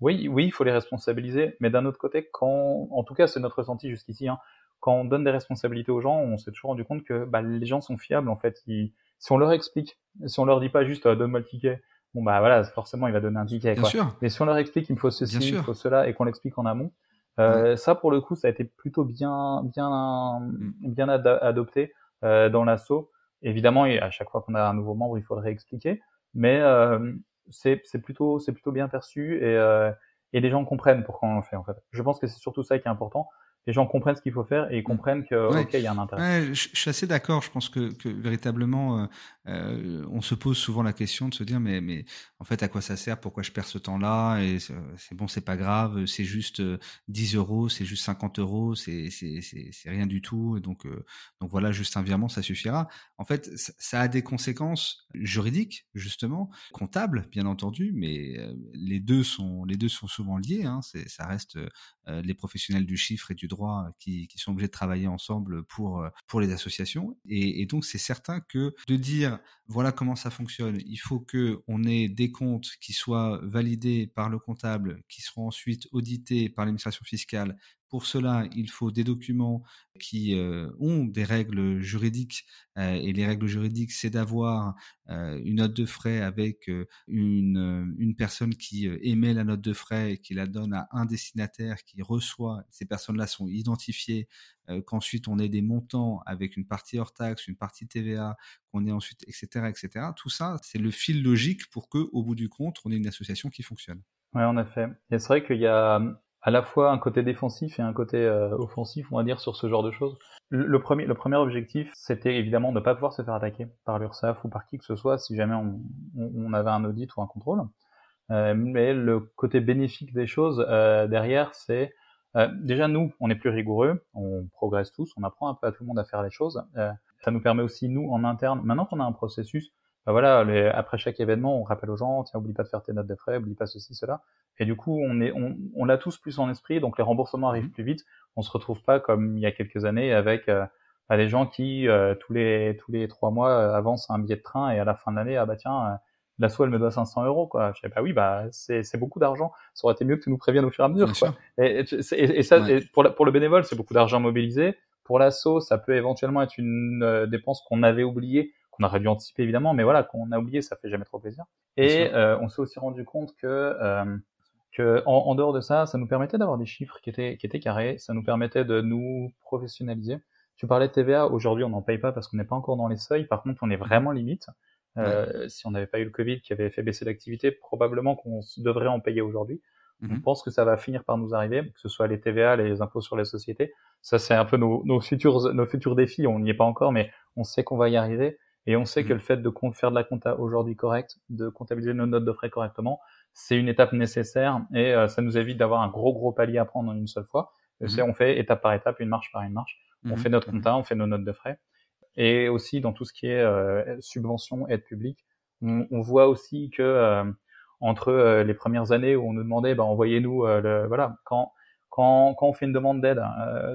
Speaker 2: oui, oui, il faut les responsabiliser. Mais d'un autre côté, quand, en tout cas, c'est notre ressenti jusqu'ici, hein, quand on donne des responsabilités aux gens, on s'est toujours rendu compte que bah, les gens sont fiables. En fait, si on leur explique, si on leur dit pas juste euh, donne-moi le ticket, bon bah voilà, forcément il va donner un ticket. Quoi. Mais si on leur explique qu'il me faut ceci, il faut cela, et qu'on l'explique en amont, euh, ça, pour le coup, ça a été plutôt bien, bien, mm. bien adopté euh, dans l'assaut. Évidemment, à chaque fois qu'on a un nouveau membre, il faudrait expliquer, mais euh, c'est plutôt, c'est plutôt bien perçu et, euh, et les gens comprennent pourquoi on le fait en fait. Je pense que c'est surtout ça qui est important les gens comprennent ce qu'il faut faire et ils mm. comprennent que ok il y a un intérêt.
Speaker 1: je, suis assez d'accord. Je pense que, que véritablement euh, on se pose souvent la question de se dire mais mais en fait à quoi ça sert? Pourquoi je perds ce temps-là? Et c'est bon, c'est pas grave. C'est juste 10 euh, euros, c'est juste 50 euros, c'est c'est c'est rien du tout. Et donc euh, donc voilà, juste un virement ça suffira. En fait, ça, a des conséquences juridiques justement, comptables bien entendu, mais les deux sont les deux sont souvent liés. Hein, ça reste les professionnels du chiffre et du droit qui, qui, sont obligés de travailler ensemble pour, pour les associations. Et donc, c'est certain que de dire, voilà comment ça fonctionne, il faut que on ait des comptes qui soient validés par le comptable, qui seront ensuite audités par l'administration fiscale, Pour cela, il faut des documents qui euh, ont des règles juridiques. Euh, et les règles juridiques, c'est d'avoir euh, une note de frais avec une, une personne qui émet la note de frais et qui la donne à un destinataire qui reçoit. Ces personnes-là sont identifiées. Qu'ensuite, on ait des montants avec une partie hors taxe, une partie TVA, qu'on ait ensuite, etc., etc. Tout ça, c'est le fil logique pour que, au bout du compte, on ait une association qui fonctionne.
Speaker 2: Oui, en effet. Et c'est vrai qu'il y a à la fois un côté défensif et un côté euh, offensif, on va dire, sur ce genre de choses. Le, premier, le premier objectif, c'était évidemment de ne pas pouvoir se faire attaquer par l'URSSAF ou par qui que ce soit si jamais on, on, avait un audit ou un contrôle. Euh, mais le côté bénéfique des choses euh, derrière, c'est euh, déjà nous, on est plus rigoureux, on progresse tous, on apprend un peu à tout le monde à faire les choses. Euh, ça nous permet aussi nous en interne, maintenant qu'on a un processus, bah voilà, les, après chaque événement, on rappelle aux gens, tiens, oublie pas de faire tes notes de frais, oublie pas ceci, cela. Et du coup, on est, on, on l'a tous plus en esprit, donc les remboursements arrivent mmh. plus vite. On se retrouve pas comme il y a quelques années avec euh, bah, des gens qui euh, tous les tous les trois mois euh, avancent un billet de train et à la fin de l'année, ah bah tiens, euh, l'assaut elle me doit 500 euros quoi. Je sais pas, oui bah c'est c'est beaucoup d'argent. Ça aurait été mieux que tu nous préviennes au fur et à mesure. Quoi. Et, et, et, ça, pour, pour le bénévole, c'est beaucoup d'argent mobilisé. Pour l'assaut, ça peut éventuellement être une dépense qu'on avait oubliée qu'on aurait dû anticiper évidemment, mais voilà, qu'on a oublié, ça fait jamais trop plaisir. Et euh, on s'est aussi rendu compte que, euh, que en, en, dehors de ça, ça nous permettait d'avoir des chiffres qui étaient, qui étaient carrés, ça nous permettait de nous professionnaliser. Tu parlais de TVA, aujourd'hui on n'en paye pas parce qu'on n'est pas encore dans les seuils, par contre on est vraiment limite. Euh, Si on n'avait pas eu le Covid qui avait fait baisser l'activité, probablement qu'on devrait en payer aujourd'hui. On mhm. pense que ça va finir par nous arriver, que ce soit les TVA, les impôts sur les sociétés. Ça, c'est un peu nos, nos, futurs, nos futurs défis. On n'y est pas encore, mais on sait qu'on va y arriver. Et on sait que mmh. le fait de faire de la compta aujourd'hui correcte, de comptabiliser nos notes de frais correctement, c'est une étape nécessaire et euh, ça nous évite d'avoir un gros gros palier à prendre en une seule fois. Mmh. On fait étape par étape, une marche par une marche. On mmh. fait notre compta, on fait nos notes de frais. Et aussi dans tout ce qui est euh, subvention, aide publique, on, on, voit aussi que euh, entre euh, les premières années où on nous demandait, bah, envoyez-nous le voilà, quand quand quand on fait une demande d'aide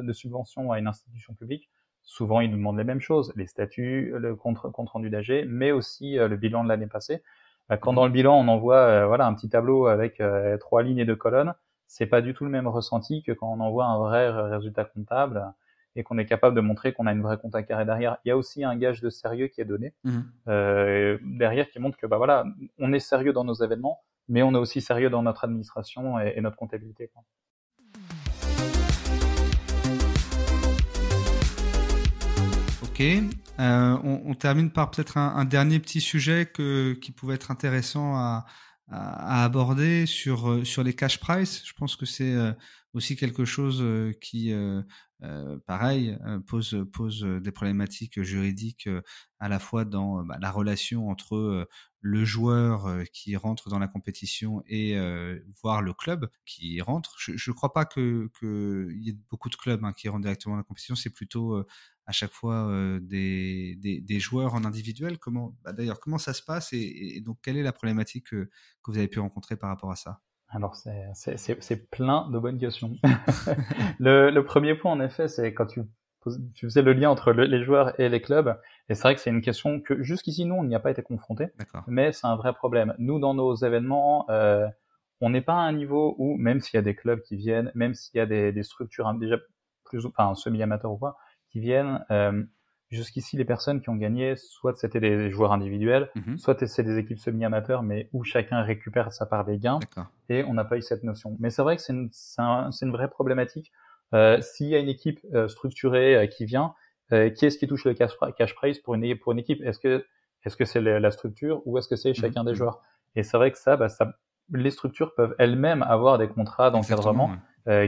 Speaker 2: de subvention à une institution publique, Souvent, ils nous demandent les mêmes choses, les statuts, le compte, compte rendu d'AG, mais aussi euh, le bilan de l'année passée. Bah, quand dans le bilan, on envoie euh, voilà un petit tableau avec euh, trois lignes et deux colonnes, c'est pas du tout le même ressenti que quand on envoie un vrai résultat comptable et qu'on est capable de montrer qu'on a une vraie compta carré derrière. Il y a aussi un gage de sérieux qui est donné mmh. derrière qui montre que bah voilà, on est sérieux dans nos événements, mais on est aussi sérieux dans notre administration et, et notre comptabilité. Quoi.
Speaker 1: Euh, on, termine par peut-être un, dernier petit sujet qui pouvait être intéressant à, aborder sur, euh, sur les cash price. Je pense que c'est euh, aussi quelque chose qui, pareil, pose, des problématiques juridiques à la fois dans bah, la relation entre le joueur qui rentre dans la compétition et voir le club qui rentre. Je ne crois pas qu'il y ait beaucoup de clubs hein, qui rentrent directement dans la compétition. C'est plutôt à chaque fois des, des, joueurs en individuel Comment, bah, d'ailleurs, comment ça se passe et, donc quelle est la problématique que, que, vous avez pu rencontrer par rapport à ça?
Speaker 2: Alors c'est plein de bonnes questions. (laughs) le, le, premier point en effet, c'est quand tu, tu faisais le lien entre les joueurs et les clubs, et c'est vrai que c'est une question que jusqu'ici nous on n'y a pas été confronté, mais c'est un vrai problème. Nous dans nos événements euh, on n'est pas à un niveau où, même s'il y a des clubs qui viennent, même s'il y a des, des structures hein, déjà plus, enfin semi-amateurs ou quoi, qui viennent. Euh, Jusqu'ici, les personnes qui ont gagné, soit c'était des joueurs individuels, mhm. soit c'est des équipes semi-amateurs, mais où chacun récupère sa part des gains. Et on n'a pas eu cette notion. Mais c'est vrai que c'est une, un, une, vraie problématique. Euh, S'il y a une équipe euh, structurée euh, qui vient, euh, qui est-ce qui touche le cash, cash prize pour une, pour une équipe? Est-ce que est-ce que c'est la structure ou est-ce que c'est mhm. chacun des mhm. joueurs? Et c'est vrai que ça, bah, ça, les structures peuvent elles-mêmes avoir des contrats d'encadrement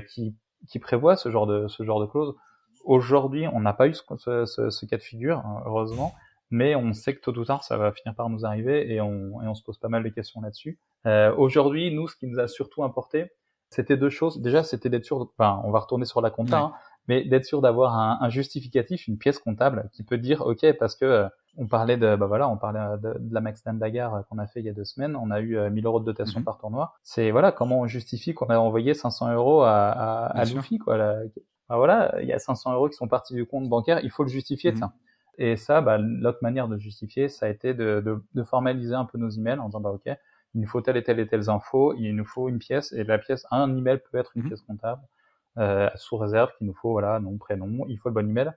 Speaker 2: qui, qui prévoient ce genre de ce genre de clauses. Aujourd'hui, on n'a pas eu ce, ce, ce, cas de figure, hein, heureusement, mais on sait que tôt ou tard, ça va finir par nous arriver et on, et on se pose pas mal de questions là-dessus. Euh, Aujourd'hui, nous, ce qui nous a surtout importé, c'était deux choses. Déjà, c'était d'être sûr, enfin, on va retourner sur la compta, hein, mais d'être sûr d'avoir un, un, justificatif, une pièce comptable qui peut dire, ok, parce que euh, on parlait de, bah voilà, on parlait de, de la Max Bagarre qu'on a fait il y a deux semaines. On a eu 1000 euh, euros de dotation mhm. par tournoi. C'est voilà, comment on justifie qu'on a envoyé 500 euros à, à, à Luffy, quoi, la, bah voilà, il y a 500 euros qui sont partis du compte bancaire, il faut le justifier, ça. Mhm. Et ça, bah, l'autre manière de justifier, ça a été de, de, de, formaliser un peu nos emails en disant, bah ok, il nous faut telle et telle et telle infos, il nous faut une pièce, et la pièce, un email peut être une mhm. pièce comptable. sous réserve qu'il nous faut voilà nom, prénom, il faut le bon email.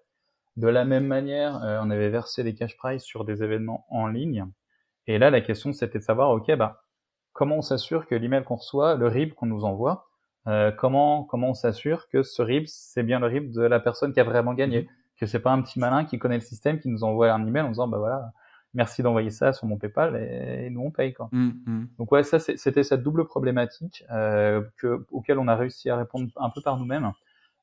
Speaker 2: De la même manière, on avait versé des cash prize sur des événements en ligne. Et là, la question, c'était de savoir, ok, bah, comment on s'assure que l'email qu'on reçoit, le RIB qu'on nous envoie, euh, comment comment on s'assure que ce RIB c'est bien le RIB de la personne qui a vraiment gagné, mhm. que c'est pas un petit malin qui connaît le système qui nous envoie un email en disant bah voilà merci d'envoyer ça sur mon PayPal et, nous on paye quoi. Mhm. Donc ouais ça c'était cette double problématique euh, que auquel on a réussi à répondre un peu par nous-mêmes.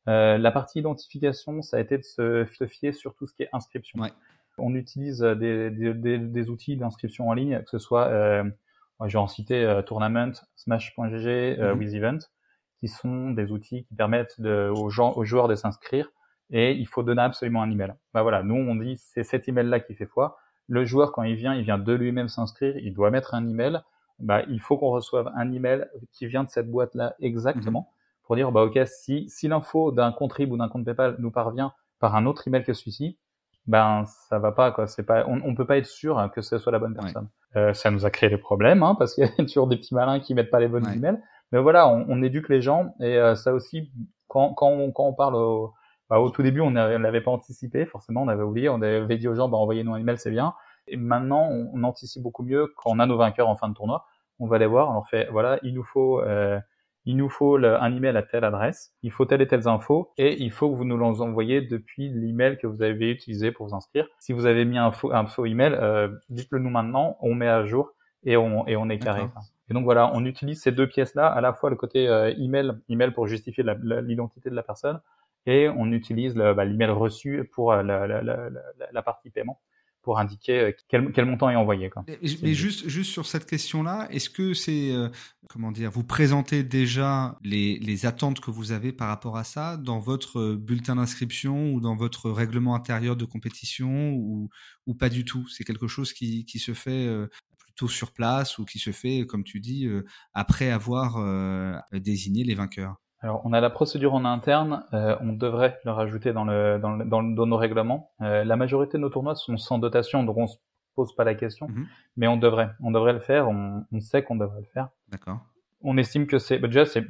Speaker 2: Euh, la partie identification ça a été de se fier sur tout ce qui est inscription. Ouais. On utilise des, des, des, des outils d'inscription en ligne que ce soit euh, je vais en citer Tournament, Smash.gg, mm WithEvent qui sont des outils qui permettent de, aux, gens, aux joueurs de s'inscrire et il faut donner absolument un email. Bah voilà, nous on dit c'est cet email là qui fait foi. Le joueur quand il vient, il vient de lui-même s'inscrire, il doit mettre un email. Bah il faut qu'on reçoive un email qui vient de cette boîte là exactement mhm. pour dire bah ok si si l'info d'un compte RIB ou d'un compte PayPal nous parvient par un autre email que celui-ci, ben ça va pas quoi. C'est pas on, on peut pas être sûr que ce soit la bonne personne. Euh, ça nous a créé des problèmes hein, parce qu'il y a toujours des petits malins qui mettent pas les bonnes emails. Mais voilà, on, on, éduque les gens et euh, ça aussi, quand, quand, on, quand on parle au, bah, au tout début, on n'avait pas anticipé, forcément, on avait oublié, on avait dit aux gens, bah, envoyez-nous un email, c'est bien. Et maintenant, on, anticipe beaucoup mieux quand on a nos vainqueurs en fin de tournoi. On va les voir, on leur fait, voilà, il nous faut, euh, il nous faut un email à telle adresse, il faut telle et telle info, et il faut que vous nous l'envoyiez depuis l'email que vous avez utilisé pour vous inscrire. Si vous avez mis un faux, un faux email, euh, dites-le nous maintenant, on met à jour et on, et on est carré. Et donc voilà, on utilise ces deux pièces-là, à la fois le côté euh, email, email pour justifier l'identité de la personne, et on utilise bah, l'email reçu pour euh, la, la, la, la, partie paiement pour indiquer euh, quel, quel, montant est envoyé. Quoi.
Speaker 1: Mais, juste, juste sur cette question-là, est-ce que c'est, comment dire, vous présentez déjà les, les attentes que vous avez par rapport à ça dans votre bulletin d'inscription ou dans votre règlement intérieur de compétition ou, ou pas du tout? C'est quelque chose qui, qui se fait sur place ou qui se fait, comme tu dis, euh, après avoir euh, désigné les vainqueurs
Speaker 2: alors, on a la procédure en interne, euh, on devrait le rajouter dans, le, dans, le, dans, nos règlements. la majorité de nos tournois sont sans dotation, donc on se pose pas la question, mmh mais on devrait, on devrait le faire, on, on sait qu'on devrait le faire.
Speaker 1: D'accord.
Speaker 2: On estime que c'est, bah, déjà c'est,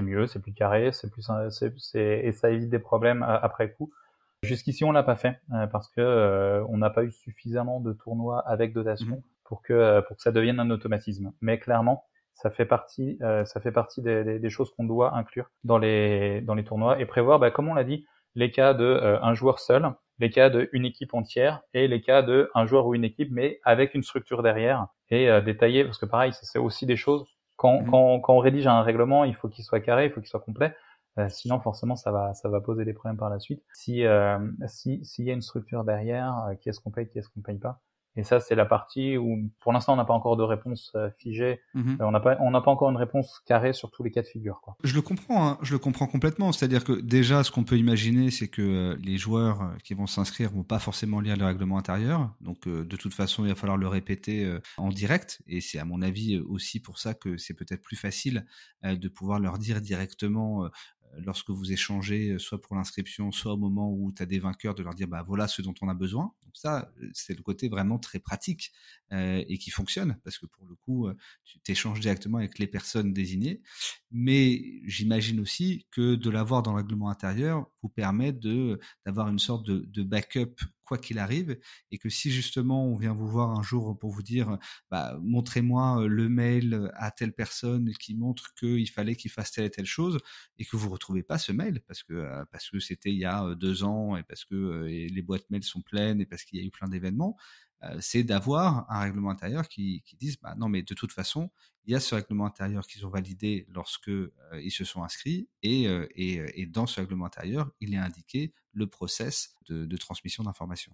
Speaker 2: mieux, c'est plus carré, c'est plus, c'est, et ça évite des problèmes après coup. Jusqu'ici, on l'a pas fait parce que on n'a pas eu suffisamment de tournois avec dotation. Mmh pour que euh, pour que ça devienne un automatisme. Mais clairement, ça fait partie euh, ça fait partie des, des, choses qu'on doit inclure dans les dans les tournois et prévoir, bah, comme on l'a dit, les cas de euh, un joueur seul, les cas de une équipe entière et les cas de un joueur ou une équipe mais avec une structure derrière et détailler parce que pareil, c'est aussi des choses quand, mmh. quand, quand on rédige un règlement, il faut qu'il soit carré, il faut qu'il soit complet. sinon, forcément, ça va, ça va poser des problèmes par la suite. Si, si, s'il y a une structure derrière, qui est-ce qu'on paye, qui est-ce qu'on paye pas, et ça, c'est la partie où, pour l'instant, on n'a pas encore de réponse euh, figée. Mhm. Euh, on n'a pas, on n'a pas encore une réponse carrée sur tous les cas de figure. Quoi.
Speaker 1: Je le comprends, hein, je le comprends complètement. C'est-à-dire que déjà, ce qu'on peut imaginer, c'est que euh, les joueurs qui vont s'inscrire vont pas forcément lire le règlement intérieur. Donc, de toute façon, il va falloir le répéter en direct. Et c'est à mon avis aussi pour ça que c'est peut-être plus facile de pouvoir leur dire directement lorsque vous échangez, soit pour l'inscription, soit au moment où tu as des vainqueurs, de leur dire bah voilà ce dont on a besoin. Donc ça, c'est le côté vraiment très pratique et qui fonctionne parce que pour le coup, tu t'échanges directement avec les personnes désignées. Mais j'imagine aussi que de l'avoir dans le règlement intérieur vous permet de d'avoir une sorte de, backup quoi qu'il arrive, et que si justement on vient vous voir un jour pour vous dire, bah, montrez-moi le mail à telle personne qui montre qu'il fallait qu'il fasse telle et telle chose, et que vous retrouvez pas ce mail parce que parce que c'était il y a deux ans et parce que les boîtes mail sont pleines et parce qu'il y a eu plein d'événements, c'est d'avoir un règlement intérieur qui, qui dise bah non mais de toute façon il y a ce règlement intérieur qu'ils ont validé lorsque ils se sont inscrits et, et, et, dans ce règlement intérieur il est indiqué le process de, transmission d'informations.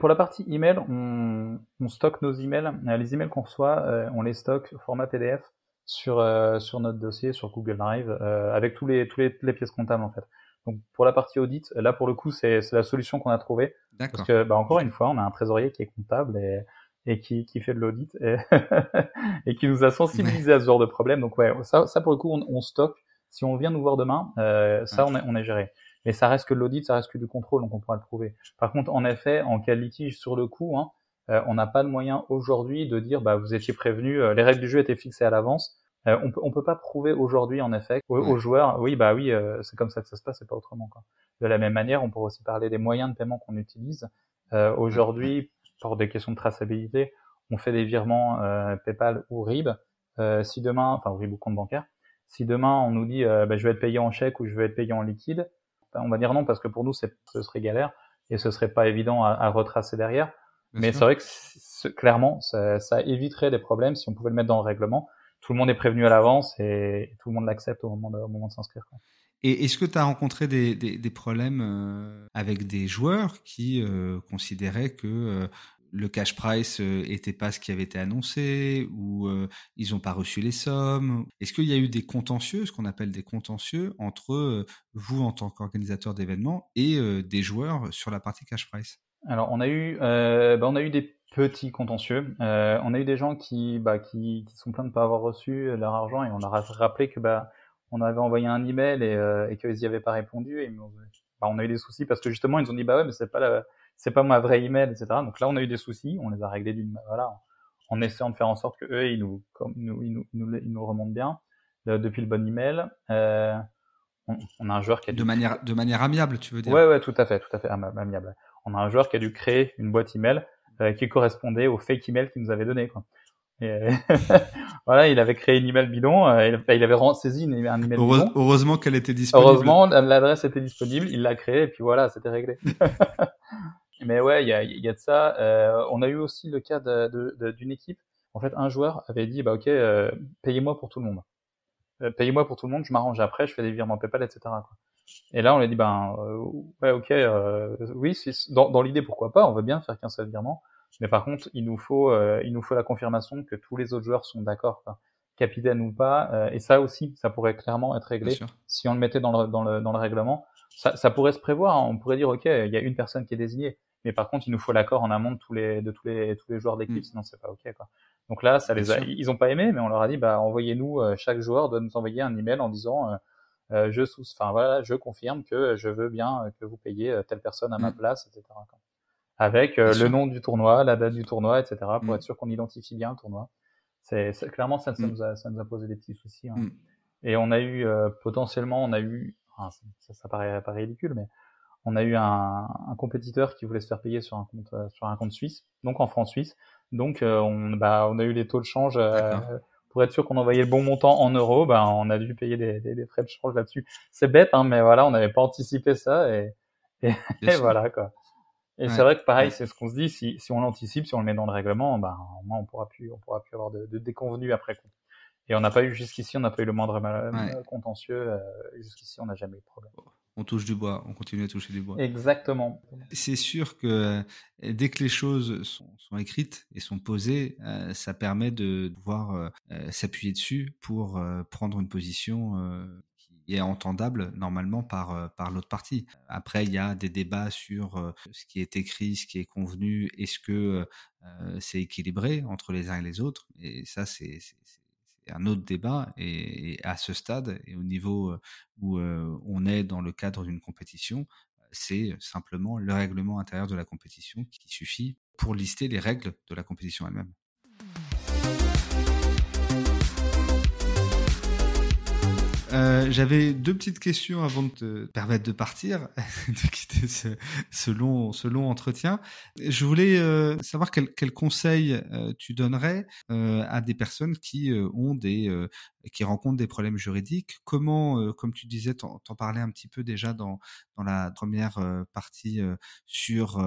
Speaker 2: Pour la partie email, on, on stocke nos emails. Les emails qu'on reçoit, on les stocke au format PDF sur sur notre dossier sur Google Drive avec tous les tous les pièces comptables en fait. Donc pour la partie audit, là pour le coup c'est la solution qu'on a trouvée. Parce que bah, encore une fois, on a un trésorier qui est comptable et, et qui, qui fait de l'audit et, (laughs) et, qui nous a sensibilisé à ce genre de problème. Donc ouais, ça, ça pour le coup on, on stocke. Si on vient nous voir demain, euh, ça on, est, on est géré. Mais ça reste que de l'audit, ça reste que du contrôle, donc on pourra le prouver. Par contre, en effet, en cas de litige sur le coup, hein, euh, on n'a pas de moyen aujourd'hui de dire bah vous étiez prévenu, euh, les règles du jeu étaient fixées à l'avance, Euh, on peut, on peut pas prouver aujourd'hui, en effet, aux, joueurs, oui, bah oui, euh, c'est comme ça que ça se passe, c'est pas autrement. Quoi. De la même manière, on pourrait aussi parler des moyens de paiement qu'on utilise. Euh, aujourd'hui, pour des questions de traçabilité, on fait des virements PayPal ou RIB. si demain, enfin RIB ou compte bancaire, si demain on nous dit, bah, je vais être payé en chèque ou je vais être payé en liquide, ben, on va dire non parce que pour nous, ce serait galère et ce serait pas évident à, à retracer derrière. Mais c'est vrai que clairement, ça, ça éviterait des problèmes si on pouvait le mettre dans le règlement tout le monde est prévenu à l'avance et tout le monde l'accepte au moment de, au moment de s'inscrire.
Speaker 1: Et est-ce que tu as rencontré des, des, des problèmes euh, avec des joueurs qui euh, considéraient que euh, le cash price était pas ce qui avait été annoncé ou ils n'ont pas reçu les sommes? Est-ce qu'il y a eu des contentieux, ce qu'on appelle des contentieux, entre vous en tant qu'organisateur d'événements et des joueurs sur la partie cash price?
Speaker 2: Alors on a eu, bah, on a eu des petit contentieux. Euh, on a eu des gens qui, bah, qui, qui sont plaints de ne pas avoir reçu leur argent et on leur a rappelé que bah, on avait envoyé un email et, euh, et qu'ils n'y avaient pas répondu. Et bah, on a eu des soucis parce que justement ils nous ont dit bah ouais mais c'est pas la, c'est pas ma vraie email etc. Donc là on a eu des soucis, on les a réglés d'une voilà en essayant de faire en sorte que eux ils nous comme, nous, ils nous, ils nous, remontent bien euh, depuis le bon email. Euh, on, on, a un joueur qui a
Speaker 1: de manière de manière amiable tu veux dire
Speaker 2: ouais ouais tout à fait tout à fait amiable. On a un joueur qui a dû créer une boîte email qui correspondait au fake email qu'il nous avait donné. Quoi. Et euh, (laughs) voilà, il avait créé une email bidon, euh, il, avait saisi un email bidon.
Speaker 1: Heureusement qu'elle était disponible.
Speaker 2: Heureusement, l'adresse était disponible, il l'a créé et puis voilà, c'était réglé. (laughs) Mais ouais, il y a, y a, de ça. Euh, on a eu aussi le cas d'une équipe. En fait, un joueur avait dit, bah ok, euh, payez-moi pour tout le monde. payez-moi pour tout le monde, je m'arrange après, je fais des virements PayPal, etc. Quoi. Et là, on lui a dit, ben, euh, ouais, ok, euh, oui, dans, dans l'idée, pourquoi pas, on veut bien faire qu'un seul virement. Mais par contre, il nous faut, euh, il nous faut la confirmation que tous les autres joueurs sont d'accord, capitaine ou pas. et ça aussi, ça pourrait clairement être réglé si on le mettait dans le, dans le, dans le règlement. Ça, ça pourrait se prévoir. Hein. On pourrait dire, ok, il y a une personne qui est désignée, mais par contre, il nous faut l'accord en amont de tous les, de tous les, tous les joueurs d'équipe, mm. sinon c'est pas ok, quoi. Donc là, ça les a, ils ont pas aimé, mais on leur a dit, bah, envoyez-nous, chaque joueur doit nous envoyer un email en disant euh, je sous, enfin voilà, je confirme que je veux bien que vous payiez euh, telle personne à ma mm. place, etc. Avec euh, le nom du tournoi, la date du tournoi, etc. Pour mm. être sûr qu'on identifie bien le tournoi. C'est clairement ça, ça, mm. nous a, ça nous a posé des petits soucis. Hein. Et on a eu potentiellement, on a eu, ça, ça paraît pas ridicule, mais on a eu un, un, compétiteur qui voulait se faire payer sur un compte sur un compte suisse, donc en francs suisse. Donc on, bah, on a eu les taux de change pour être sûr qu'on envoyait le bon montant en euros, ben on a dû payer des, des, des frais de change là-dessus. C'est bête, hein, mais voilà, on n'avait pas anticipé ça et, et, (laughs) voilà quoi. Et c'est vrai que pareil, c'est ce qu'on se dit, si, si on l'anticipe, si on le met dans le règlement, ben au moins on pourra plus, on pourra plus avoir de, de déconvenus après coup. Et on n'a pas eu jusqu'ici, on n'a pas eu le moindre mal, contentieux. Euh, jusqu'ici, on n'a jamais eu de problème
Speaker 1: on touche du bois, on continue à toucher du bois.
Speaker 2: Exactement.
Speaker 1: C'est sûr que euh, dès que les choses sont, écrites et sont posées, euh, ça permet de pouvoir euh, s'appuyer dessus pour prendre une position qui est entendable normalement par, par l'autre partie. Après, il y a des débats sur ce qui est écrit, ce qui est convenu, est-ce que c'est équilibré entre les uns et les autres? Et ça, c'est un autre débat et, à ce stade et au niveau euh, où euh, on est dans le cadre d'une compétition, c'est simplement le règlement intérieur de la compétition qui suffit pour lister les règles de la compétition elle-même. Euh, j'avais deux petites questions avant de te permettre de partir, (laughs) de quitter ce, long, ce long entretien. Je voulais euh, savoir quel, quel conseil euh, tu donnerais à des personnes qui ont des, qui rencontrent des problèmes juridiques. Comment, comme tu disais, t'en parlais un petit peu déjà dans, dans la première partie sur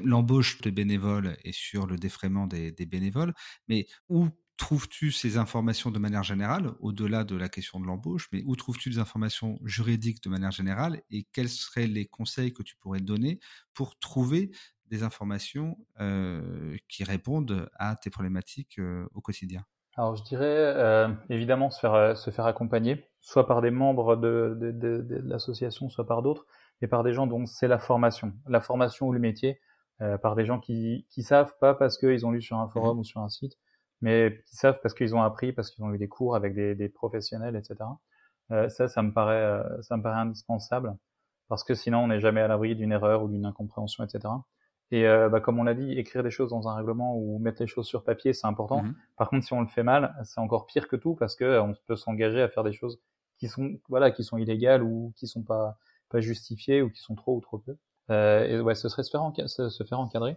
Speaker 1: l'embauche des bénévoles et sur le défraiement des, des bénévoles, mais où trouves-tu ces informations de manière générale, au-delà de la question de l'embauche, mais où trouves-tu des informations juridiques de manière générale et quels seraient les conseils que tu pourrais donner pour trouver des informations euh, qui répondent à tes problématiques euh, au quotidien?
Speaker 2: Alors je dirais euh, évidemment se faire, se faire accompagner, soit par des membres de, de, de, de l'association, soit par d'autres, et par des gens dont c'est la formation, la formation ou le métier, par des gens qui, qui savent pas parce qu'ils ont lu sur un forum mmh. ou sur un site, mais qui savent parce qu'ils ont appris, parce qu'ils ont eu des cours avec des, des professionnels, etc. Euh, ça, ça me paraît, euh, ça me paraît indispensable parce que sinon on n'est jamais à l'abri d'une erreur ou d'une incompréhension, etc. Et euh, bah, comme on l'a dit, écrire des choses dans un règlement ou mettre les choses sur papier, c'est important.
Speaker 1: Mhm.
Speaker 2: Par contre, si on le fait mal, c'est encore pire que tout parce que euh, on peut s'engager à faire des choses qui sont voilà, qui sont illégales ou qui sont pas pas justifiées ou qui sont trop ou trop peu. Euh, et ouais, ce serait se faire, enca- se, se faire encadrer.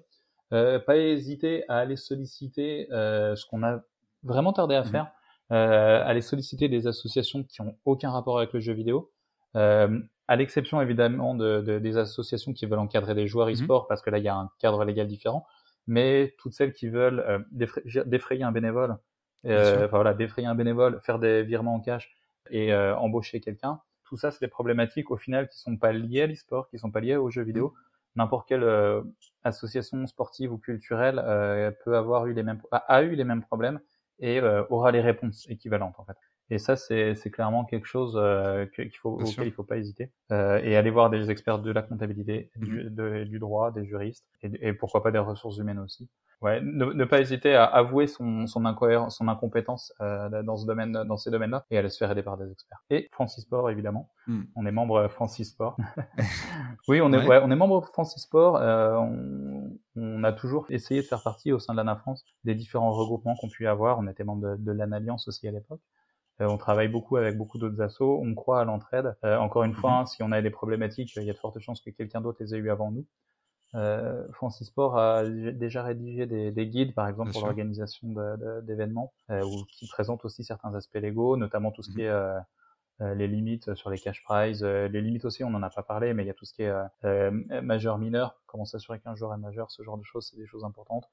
Speaker 2: Euh, pas hésiter à aller solliciter euh, ce qu'on a vraiment tardé à
Speaker 1: Mhm.
Speaker 2: faire, euh, aller solliciter des associations qui ont aucun rapport avec le jeu vidéo. Euh, à l'exception évidemment de, de- des associations qui veulent encadrer des joueurs
Speaker 1: Mhm.
Speaker 2: e-sport parce que là il y a un cadre légal différent, mais toutes celles qui veulent euh, défra- défrayer un bénévole, euh, enfin voilà, défrayer un bénévole, faire des virements en cash et embaucher quelqu'un, tout ça c'est des problématiques au final qui sont pas liées à l'e-sport, qui sont pas liées aux jeux vidéo. N'importe quelle euh, association sportive ou culturelle euh, peut avoir eu les mêmes a, eu les mêmes problèmes et euh, aura les réponses équivalentes en fait. Et ça c'est c'est clairement quelque chose euh, qu'il faut
Speaker 1: Bien sûr.
Speaker 2: auquel il faut pas hésiter euh, et aller voir des experts de la comptabilité,
Speaker 1: Mhm.
Speaker 2: du, de- du droit, des juristes et, et pourquoi pas des ressources humaines aussi. Ouais, ne, ne pas hésiter à avouer son son incohérence, son incompétence euh, dans ce domaine dans ces domaines-là et à aller se faire aider par des experts. Et Francis Sport évidemment.
Speaker 1: Hmm.
Speaker 2: On est membre euh, Francis Sport. (laughs) oui, on est
Speaker 1: Ouais.
Speaker 2: ouais, on est membre Francis Sport. Euh, on, on a toujours essayé de faire partie au sein de l'ANA France des différents regroupements qu'on pu avoir. On était membre de, de l'ANA Alliance aussi à l'époque. Euh, on travaille beaucoup avec beaucoup d'autres assos. On croit à l'entraide. Euh, encore une fois,
Speaker 1: Mhm.
Speaker 2: hein, si on a des problématiques, il y a de fortes chances que quelqu'un d'autre les ait eu avant nous. Euh, Francis a déjà rédigé des, des guides, par exemple,
Speaker 1: Bien
Speaker 2: pour l'organisation d'événements, euh, ou qui présentent aussi certains aspects légaux, notamment tout ce qui
Speaker 1: Mhm.
Speaker 2: est euh, euh, les limites sur les cash prizes, euh, les limites aussi, on n'en a pas parlé, mais il y a tout ce qui est euh, euh, majeur mineur, comment s'assurer qu'un joueur est majeur, ce genre de choses, c'est des choses importantes.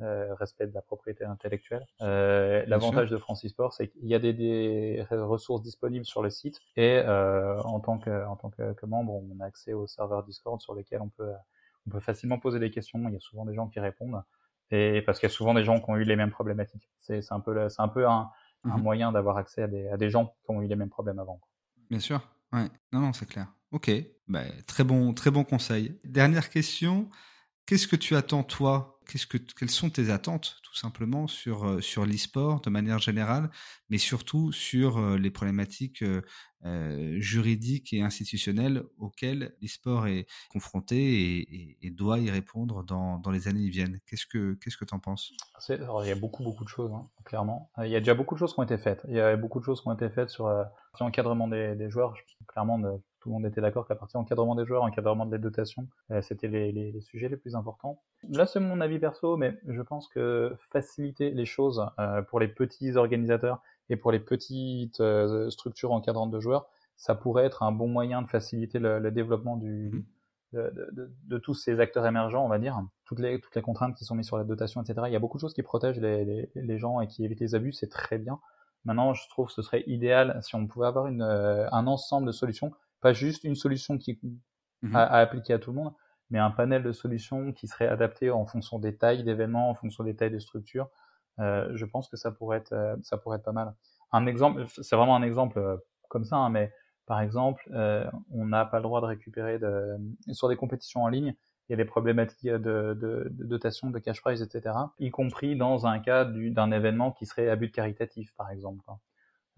Speaker 2: Euh, respect de la propriété intellectuelle. Euh, L'avantage de Francis Sport, c'est qu'il y a des, des ressources disponibles sur le site et euh, en tant que en tant que, que membre, on a accès au serveur Discord sur lesquels on peut on peut facilement poser des questions. Il y a souvent des gens qui répondent et parce qu'il y a souvent des gens qui ont eu les mêmes problématiques. C'est un peu c'est un peu un, un
Speaker 1: Mhm.
Speaker 2: moyen d'avoir accès à des à des gens qui ont eu les mêmes problèmes avant.
Speaker 1: Bien sûr. Ouais. Non, non, c'est clair. Ok. Bah, très bon, très bon conseil. Dernière question. Qu'est-ce que tu attends toi Quelles sont tes attentes, tout simplement, sur euh, sur l'e-sport de manière générale, mais surtout sur euh, les problématiques euh, juridiques et institutionnelles auxquelles l'e-sport est confronté et, doit y répondre dans, dans les années qui viennent. Qu'est-ce que qu'est-ce que t'en penses?
Speaker 2: Il y a beaucoup, beaucoup de choses, hein, clairement. Il y a déjà beaucoup de choses qui ont été faites. Il y a beaucoup de choses qui ont été faites sur euh, la partie encadrement des, joueurs. Clairement, tout le monde était d'accord que la partie encadrement des joueurs, encadrement des dotations, euh, c'était les, les- les sujets les plus importants. Là, c'est mon avis perso, mais je pense que faciliter les choses euh, pour les petits organisateurs et pour les petites euh, structures encadrantes de joueurs, ça pourrait être un bon moyen de faciliter le, le développement du,
Speaker 1: Mhm.
Speaker 2: de, de- de- de tous ces acteurs émergents, on va dire, toutes les, toutes les contraintes qui sont mises sur la dotation, etc. Il y a beaucoup de choses qui protègent les, les, les gens et qui évitent les abus, c'est très bien. Maintenant, je trouve que ce serait idéal si on pouvait avoir une, un ensemble de solutions, pas juste une solution qui
Speaker 1: Mhm.
Speaker 2: à, à appliquer à tout le monde, mais un panel de solutions qui serait adapté en fonction des tailles d'événements, en fonction des tailles de structures. Euh, je pense que ça pourrait être, euh, ça pourrait être pas mal. Un exemple, c'est vraiment un exemple euh, comme ça, hein, mais par exemple, euh, on n'a pas le droit de récupérer de, sur des compétitions en ligne. Il y a des problématiques de, de, de dotation, de cash prize, etc. Y compris dans un cas du- d'un événement qui serait à but caritatif, par exemple. quoi.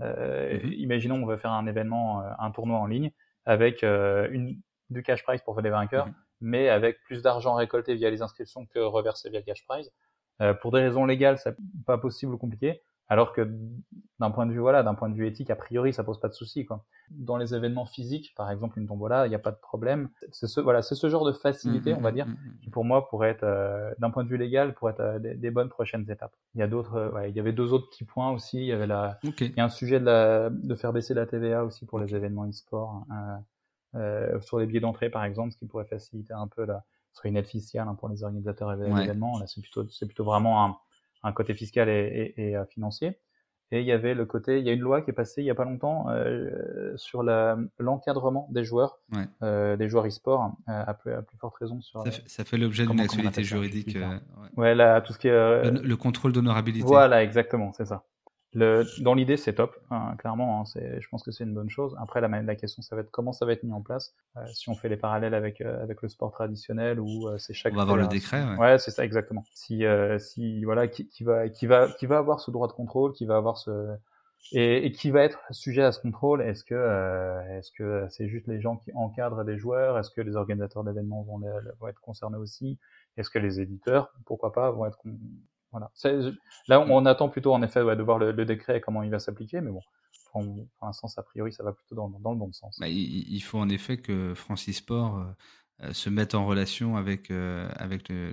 Speaker 2: Euh,
Speaker 1: Mhm.
Speaker 2: Imaginons on veut faire un événement, euh, un tournoi en ligne avec euh, une, du cash prize pour les vainqueurs,
Speaker 1: Mhm.
Speaker 2: mais avec plus d'argent récolté via les inscriptions que reversé via le cash prize. Euh, pour des raisons légales, c'est pas possible ou compliqué. Alors que d'un point de vue voilà, d'un point de vue éthique, a priori, ça pose pas de souci quoi. Dans les événements physiques, par exemple une tombola, il n'y a pas de problème. C'est ce voilà, c'est ce genre de facilité,
Speaker 1: Mhm,
Speaker 2: on va dire,
Speaker 1: mhm.
Speaker 2: qui pour moi pourrait être, euh, d'un point de vue légal, pourrait être euh, des, des bonnes prochaines étapes. Il y a d'autres, euh, ouais, il y avait deux autres petits points aussi. Il y avait la, il y a un sujet de, la, de faire baisser la TVA aussi pour les événements e-sport, euh, euh, sur les billets d'entrée par exemple, ce qui pourrait faciliter un peu la, ce serait une aide fiscale hein, pour les organisateurs
Speaker 1: Ouais.
Speaker 2: d'événements. Là, c'est plutôt, c'est plutôt vraiment un, un côté fiscal et, et, et euh, financier. Et il y avait le côté, il y a une loi qui est passée il y a pas longtemps euh, sur la- l'encadrement des joueurs,
Speaker 1: Ouais.
Speaker 2: euh, des joueurs e-sport, euh, à, plus, à plus forte raison sur.
Speaker 1: Ça fait, ça fait l'objet d'une actualité
Speaker 2: ça
Speaker 1: juridique. Euh, ouais.
Speaker 2: Ouais, là, tout ce qui est euh,
Speaker 1: Le, le contrôle d'honorabilité.
Speaker 2: voilà, exactement, c'est ça. Le, dans l'idée, c'est top, hein, clairement. hein, c'est, je pense que c'est une bonne chose. Après, la, la question, ça va être comment ça va être mis en place. Euh, si on fait les parallèles avec euh, avec le sport traditionnel ou euh, c'est chaque.
Speaker 1: On va avoir le décret, ouais.
Speaker 2: Ouais, c'est ça, exactement. Si euh, si voilà, qui, qui va qui va qui va avoir ce droit de contrôle, qui va avoir ce et, et qui va être sujet à ce contrôle Est-ce que euh, est-ce que c'est juste les gens qui encadrent des joueurs? Est-ce que les organisateurs d'événements vont, les- vont être concernés aussi? Est-ce que les éditeurs, pourquoi pas, vont être voilà. Là, on attend plutôt en effet de voir le, décret et comment il va s'appliquer, mais bon, pour, l'instant, a priori, ça va plutôt dans, le bon sens.
Speaker 1: Bah, il, il, faut en effet que Francis Sport euh, se mettre en relation avec, euh, avec le,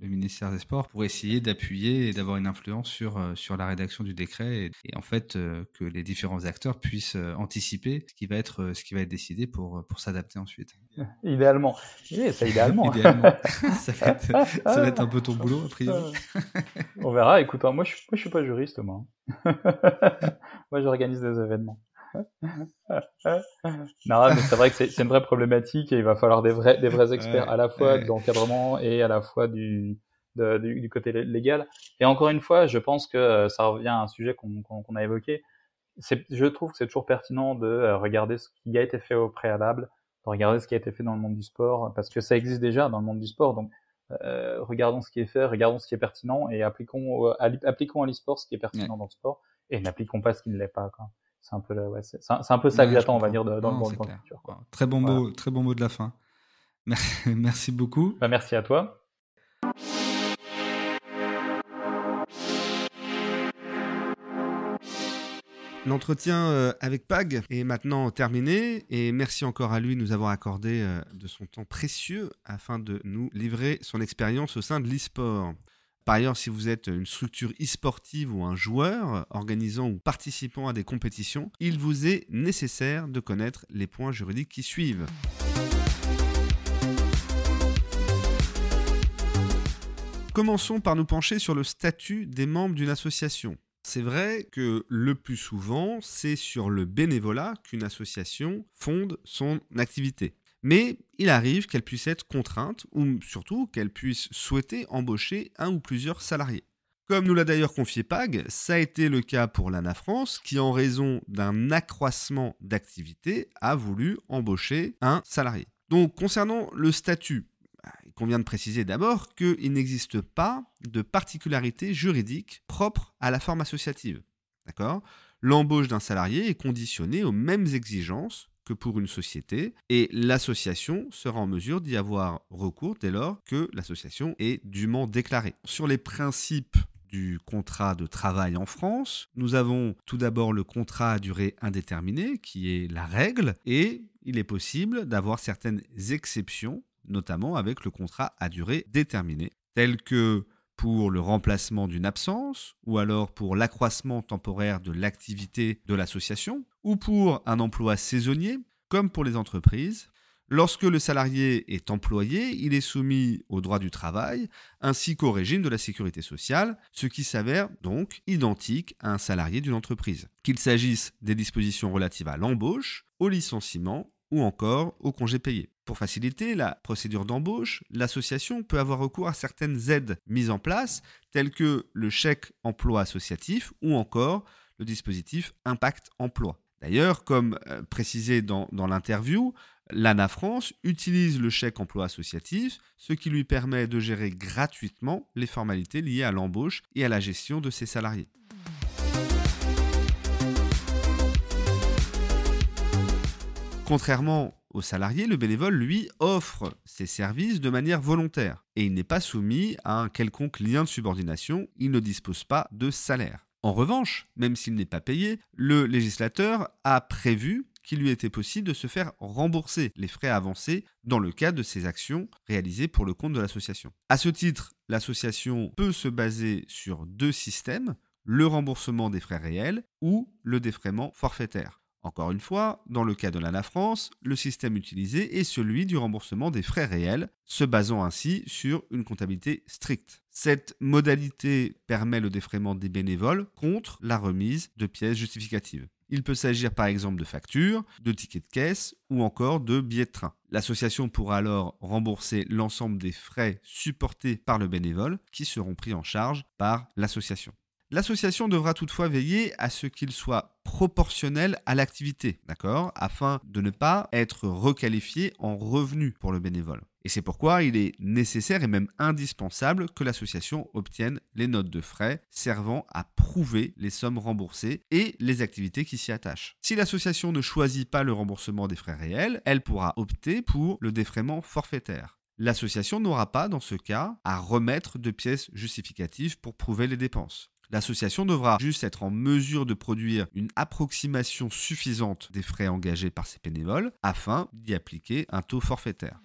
Speaker 1: ministère des Sports pour essayer d'appuyer et d'avoir une influence sur, euh, sur la rédaction du décret et, en fait que les différents acteurs puissent anticiper ce qui va être, ce qui va être décidé pour, pour s'adapter ensuite.
Speaker 2: Idéalement. Oui, ça (laughs) idéalement.
Speaker 1: ça, va être, ça, va être, un peu ton boulot, a priori.
Speaker 2: On verra. Écoute, moi, je, moi, je suis pas juriste, moi. (laughs) moi, j'organise des événements (laughs) non, mais c'est vrai que c'est une vraie problématique et il va falloir des vrais, des vrais experts à la fois d'encadrement et à la fois du, du, côté légal. Et encore une fois, je pense que euh, ça revient à un sujet qu'on a évoqué. Je trouve que c'est toujours pertinent de euh, regarder ce qui a été fait au préalable, de regarder ce qui a été fait dans le monde du sport, parce que ça existe déjà dans le monde du sport. Donc, euh, regardons ce qui est fait, regardons ce qui est pertinent et appliquons, appliquons à l'e-sport ce qui est pertinent dans le sport et n'appliquons pas ce qui ne l'est pas. Quoi. C'est un peu, ouais, c'est, un peu ça que j'attends, on va dire, dans le monde.
Speaker 1: Très bon mot, très bon mot de la fin. (laughs) Merci beaucoup.
Speaker 2: Bah, merci à toi.
Speaker 1: L'entretien euh, avec Pag est maintenant terminé et merci encore à lui de nous avoir accordé euh, de son temps précieux afin de nous livrer son expérience au sein de l'e-sport. Par ailleurs, si vous êtes une structure e-sportive ou un joueur organisant ou participant à des compétitions, il vous est nécessaire de connaître les points juridiques qui suivent. Commençons par nous pencher sur le statut des membres d'une association. C'est vrai que le plus souvent, c'est sur le bénévolat qu'une association fonde son activité mais il arrive qu'elle puisse être contrainte ou surtout qu'elle puisse souhaiter embaucher un ou plusieurs salariés. Comme nous l'a d'ailleurs confié Pag, ça a été le cas pour l'ANA France qui, en raison d'un accroissement d'activité, a voulu embaucher un salarié. Donc concernant le statut, il convient de préciser d'abord qu'il n'existe pas de particularité juridique propre à la forme associative. L'embauche d'un salarié est conditionnée aux mêmes exigences pour une société et l'association sera en mesure d'y avoir recours dès lors que l'association est dûment déclarée. Sur les principes du contrat de travail en France, nous avons tout d'abord le contrat à durée indéterminée qui est la règle et il est possible d'avoir certaines exceptions notamment avec le contrat à durée déterminée tels que pour le remplacement d'une absence, ou alors pour l'accroissement temporaire de l'activité de l'association, ou pour un emploi saisonnier, comme pour les entreprises. Lorsque le salarié est employé, il est soumis au droit du travail ainsi qu'au régime de la sécurité sociale, ce qui s'avère donc identique à un salarié d'une entreprise. Qu'il s'agisse des dispositions relatives à l'embauche, au licenciement ou encore au congé payé. Pour faciliter la procédure d'embauche, l'association peut avoir recours à certaines aides mises en place, telles que le chèque emploi associatif ou encore le dispositif Impact Emploi. D'ailleurs, comme euh, précisé dans, dans l'interview, l'ANA France utilise le chèque emploi associatif, ce qui lui permet de gérer gratuitement les formalités liées à l'embauche et à la gestion de ses salariés. Contrairement aux salariés, le bénévole, lui, offre ses services de manière volontaire et il n'est pas soumis à un quelconque lien de subordination, il ne dispose pas de salaire. En revanche, même s'il n'est pas payé, le législateur a prévu qu'il lui était possible de se faire rembourser les frais avancés dans le cadre de ses actions réalisées pour le compte de l'association. À ce titre, l'association peut se baser sur deux systèmes, le remboursement des frais réels ou le défraiement forfaitaire. Encore une fois, dans le cas de l'ANA France, le système utilisé est celui du remboursement des frais réels, se basant ainsi sur une comptabilité stricte. Cette modalité permet le défraiement des bénévoles contre la remise de pièces justificatives. Il peut s'agir par exemple de factures, de tickets de caisse ou encore de billets de train. L'association pourra alors rembourser l'ensemble des frais supportés par le bénévole qui seront pris en charge par l'association. L'association devra toutefois veiller à ce qu'il soit proportionnel à l'activité, d'accord? Afin de ne pas être requalifié en revenu pour le bénévole. Et c'est pourquoi il est nécessaire et même indispensable que l'association obtienne les notes de frais servant à prouver les sommes remboursées et les activités qui s'y attachent. Si l'association ne choisit pas le remboursement des frais réels, elle pourra opter pour le défraiement forfaitaire. L'association n'aura pas, dans ce cas, à remettre de pièces justificatives pour prouver les dépenses. L'association devra juste être en mesure de produire une approximation suffisante des frais engagés par ses bénévoles afin d'y appliquer un taux forfaitaire.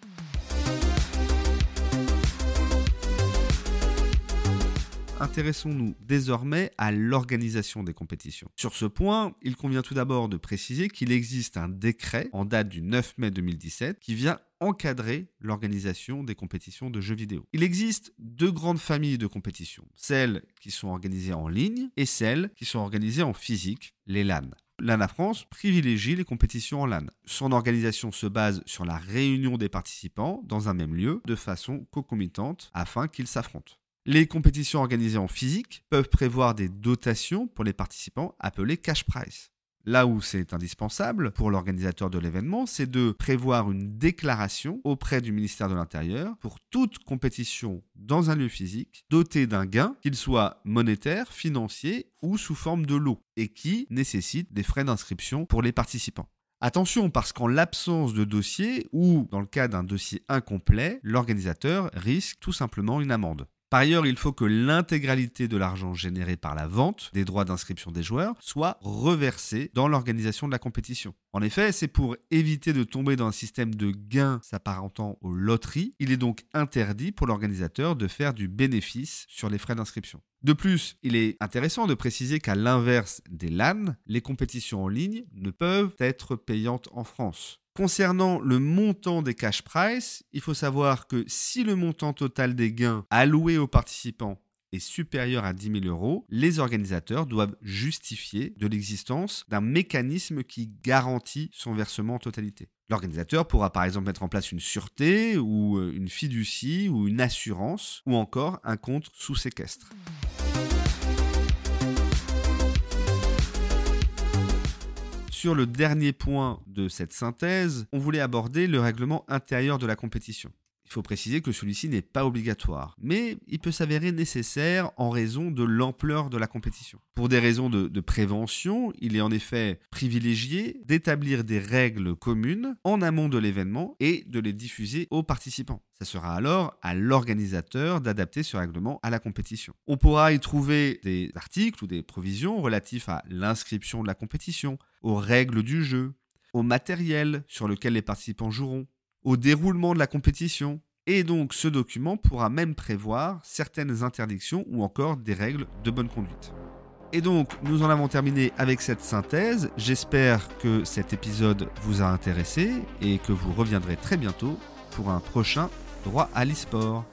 Speaker 1: Intéressons-nous désormais à l'organisation des compétitions. Sur ce point, il convient tout d'abord de préciser qu'il existe un décret en date du 9 mai 2017 qui vient encadrer l'organisation des compétitions de jeux vidéo. Il existe deux grandes familles de compétitions, celles qui sont organisées en ligne et celles qui sont organisées en physique, les LAN. L'ANA France privilégie les compétitions en LAN. Son organisation se base sur la réunion des participants dans un même lieu de façon concomitante afin qu'ils s'affrontent. Les compétitions organisées en physique peuvent prévoir des dotations pour les participants appelées cash price. Là où c'est indispensable pour l'organisateur de l'événement, c'est de prévoir une déclaration auprès du ministère de l'Intérieur pour toute compétition dans un lieu physique dotée d'un gain, qu'il soit monétaire, financier ou sous forme de lot, et qui nécessite des frais d'inscription pour les participants. Attention, parce qu'en l'absence de dossier ou dans le cas d'un dossier incomplet, l'organisateur risque tout simplement une amende. Par ailleurs, il faut que l'intégralité de l'argent généré par la vente des droits d'inscription des joueurs soit reversée dans l'organisation de la compétition. En effet, c'est pour éviter de tomber dans un système de gains s'apparentant aux loteries. Il est donc interdit pour l'organisateur de faire du bénéfice sur les frais d'inscription. De plus, il est intéressant de préciser qu'à l'inverse des LAN, les compétitions en ligne ne peuvent être payantes en France. Concernant le montant des cash price, il faut savoir que si le montant total des gains alloués aux participants est supérieur à 10 000 euros, les organisateurs doivent justifier de l'existence d'un mécanisme qui garantit son versement en totalité. L'organisateur pourra par exemple mettre en place une sûreté ou euh, une fiducie ou une assurance ou encore un compte sous séquestre. Sur le dernier point de cette synthèse, on voulait aborder le règlement intérieur de la compétition. Il faut préciser que celui-ci n'est pas obligatoire, mais il peut s'avérer nécessaire en raison de l'ampleur de la compétition. Pour des raisons de, prévention, il est en effet privilégié d'établir des règles communes en amont de l'événement et de les diffuser aux participants. Ça sera alors à l'organisateur d'adapter ce règlement à la compétition. On pourra y trouver des articles ou des provisions relatifs à l'inscription de la compétition, aux règles du jeu, au matériel sur lequel les participants joueront, au déroulement de la compétition. Et donc ce document pourra même prévoir certaines interdictions ou encore des règles de bonne conduite. Et donc, nous en avons terminé avec cette synthèse. J'espère que cet épisode vous a intéressé et que vous reviendrez très bientôt pour un prochain droit à l'e-sport.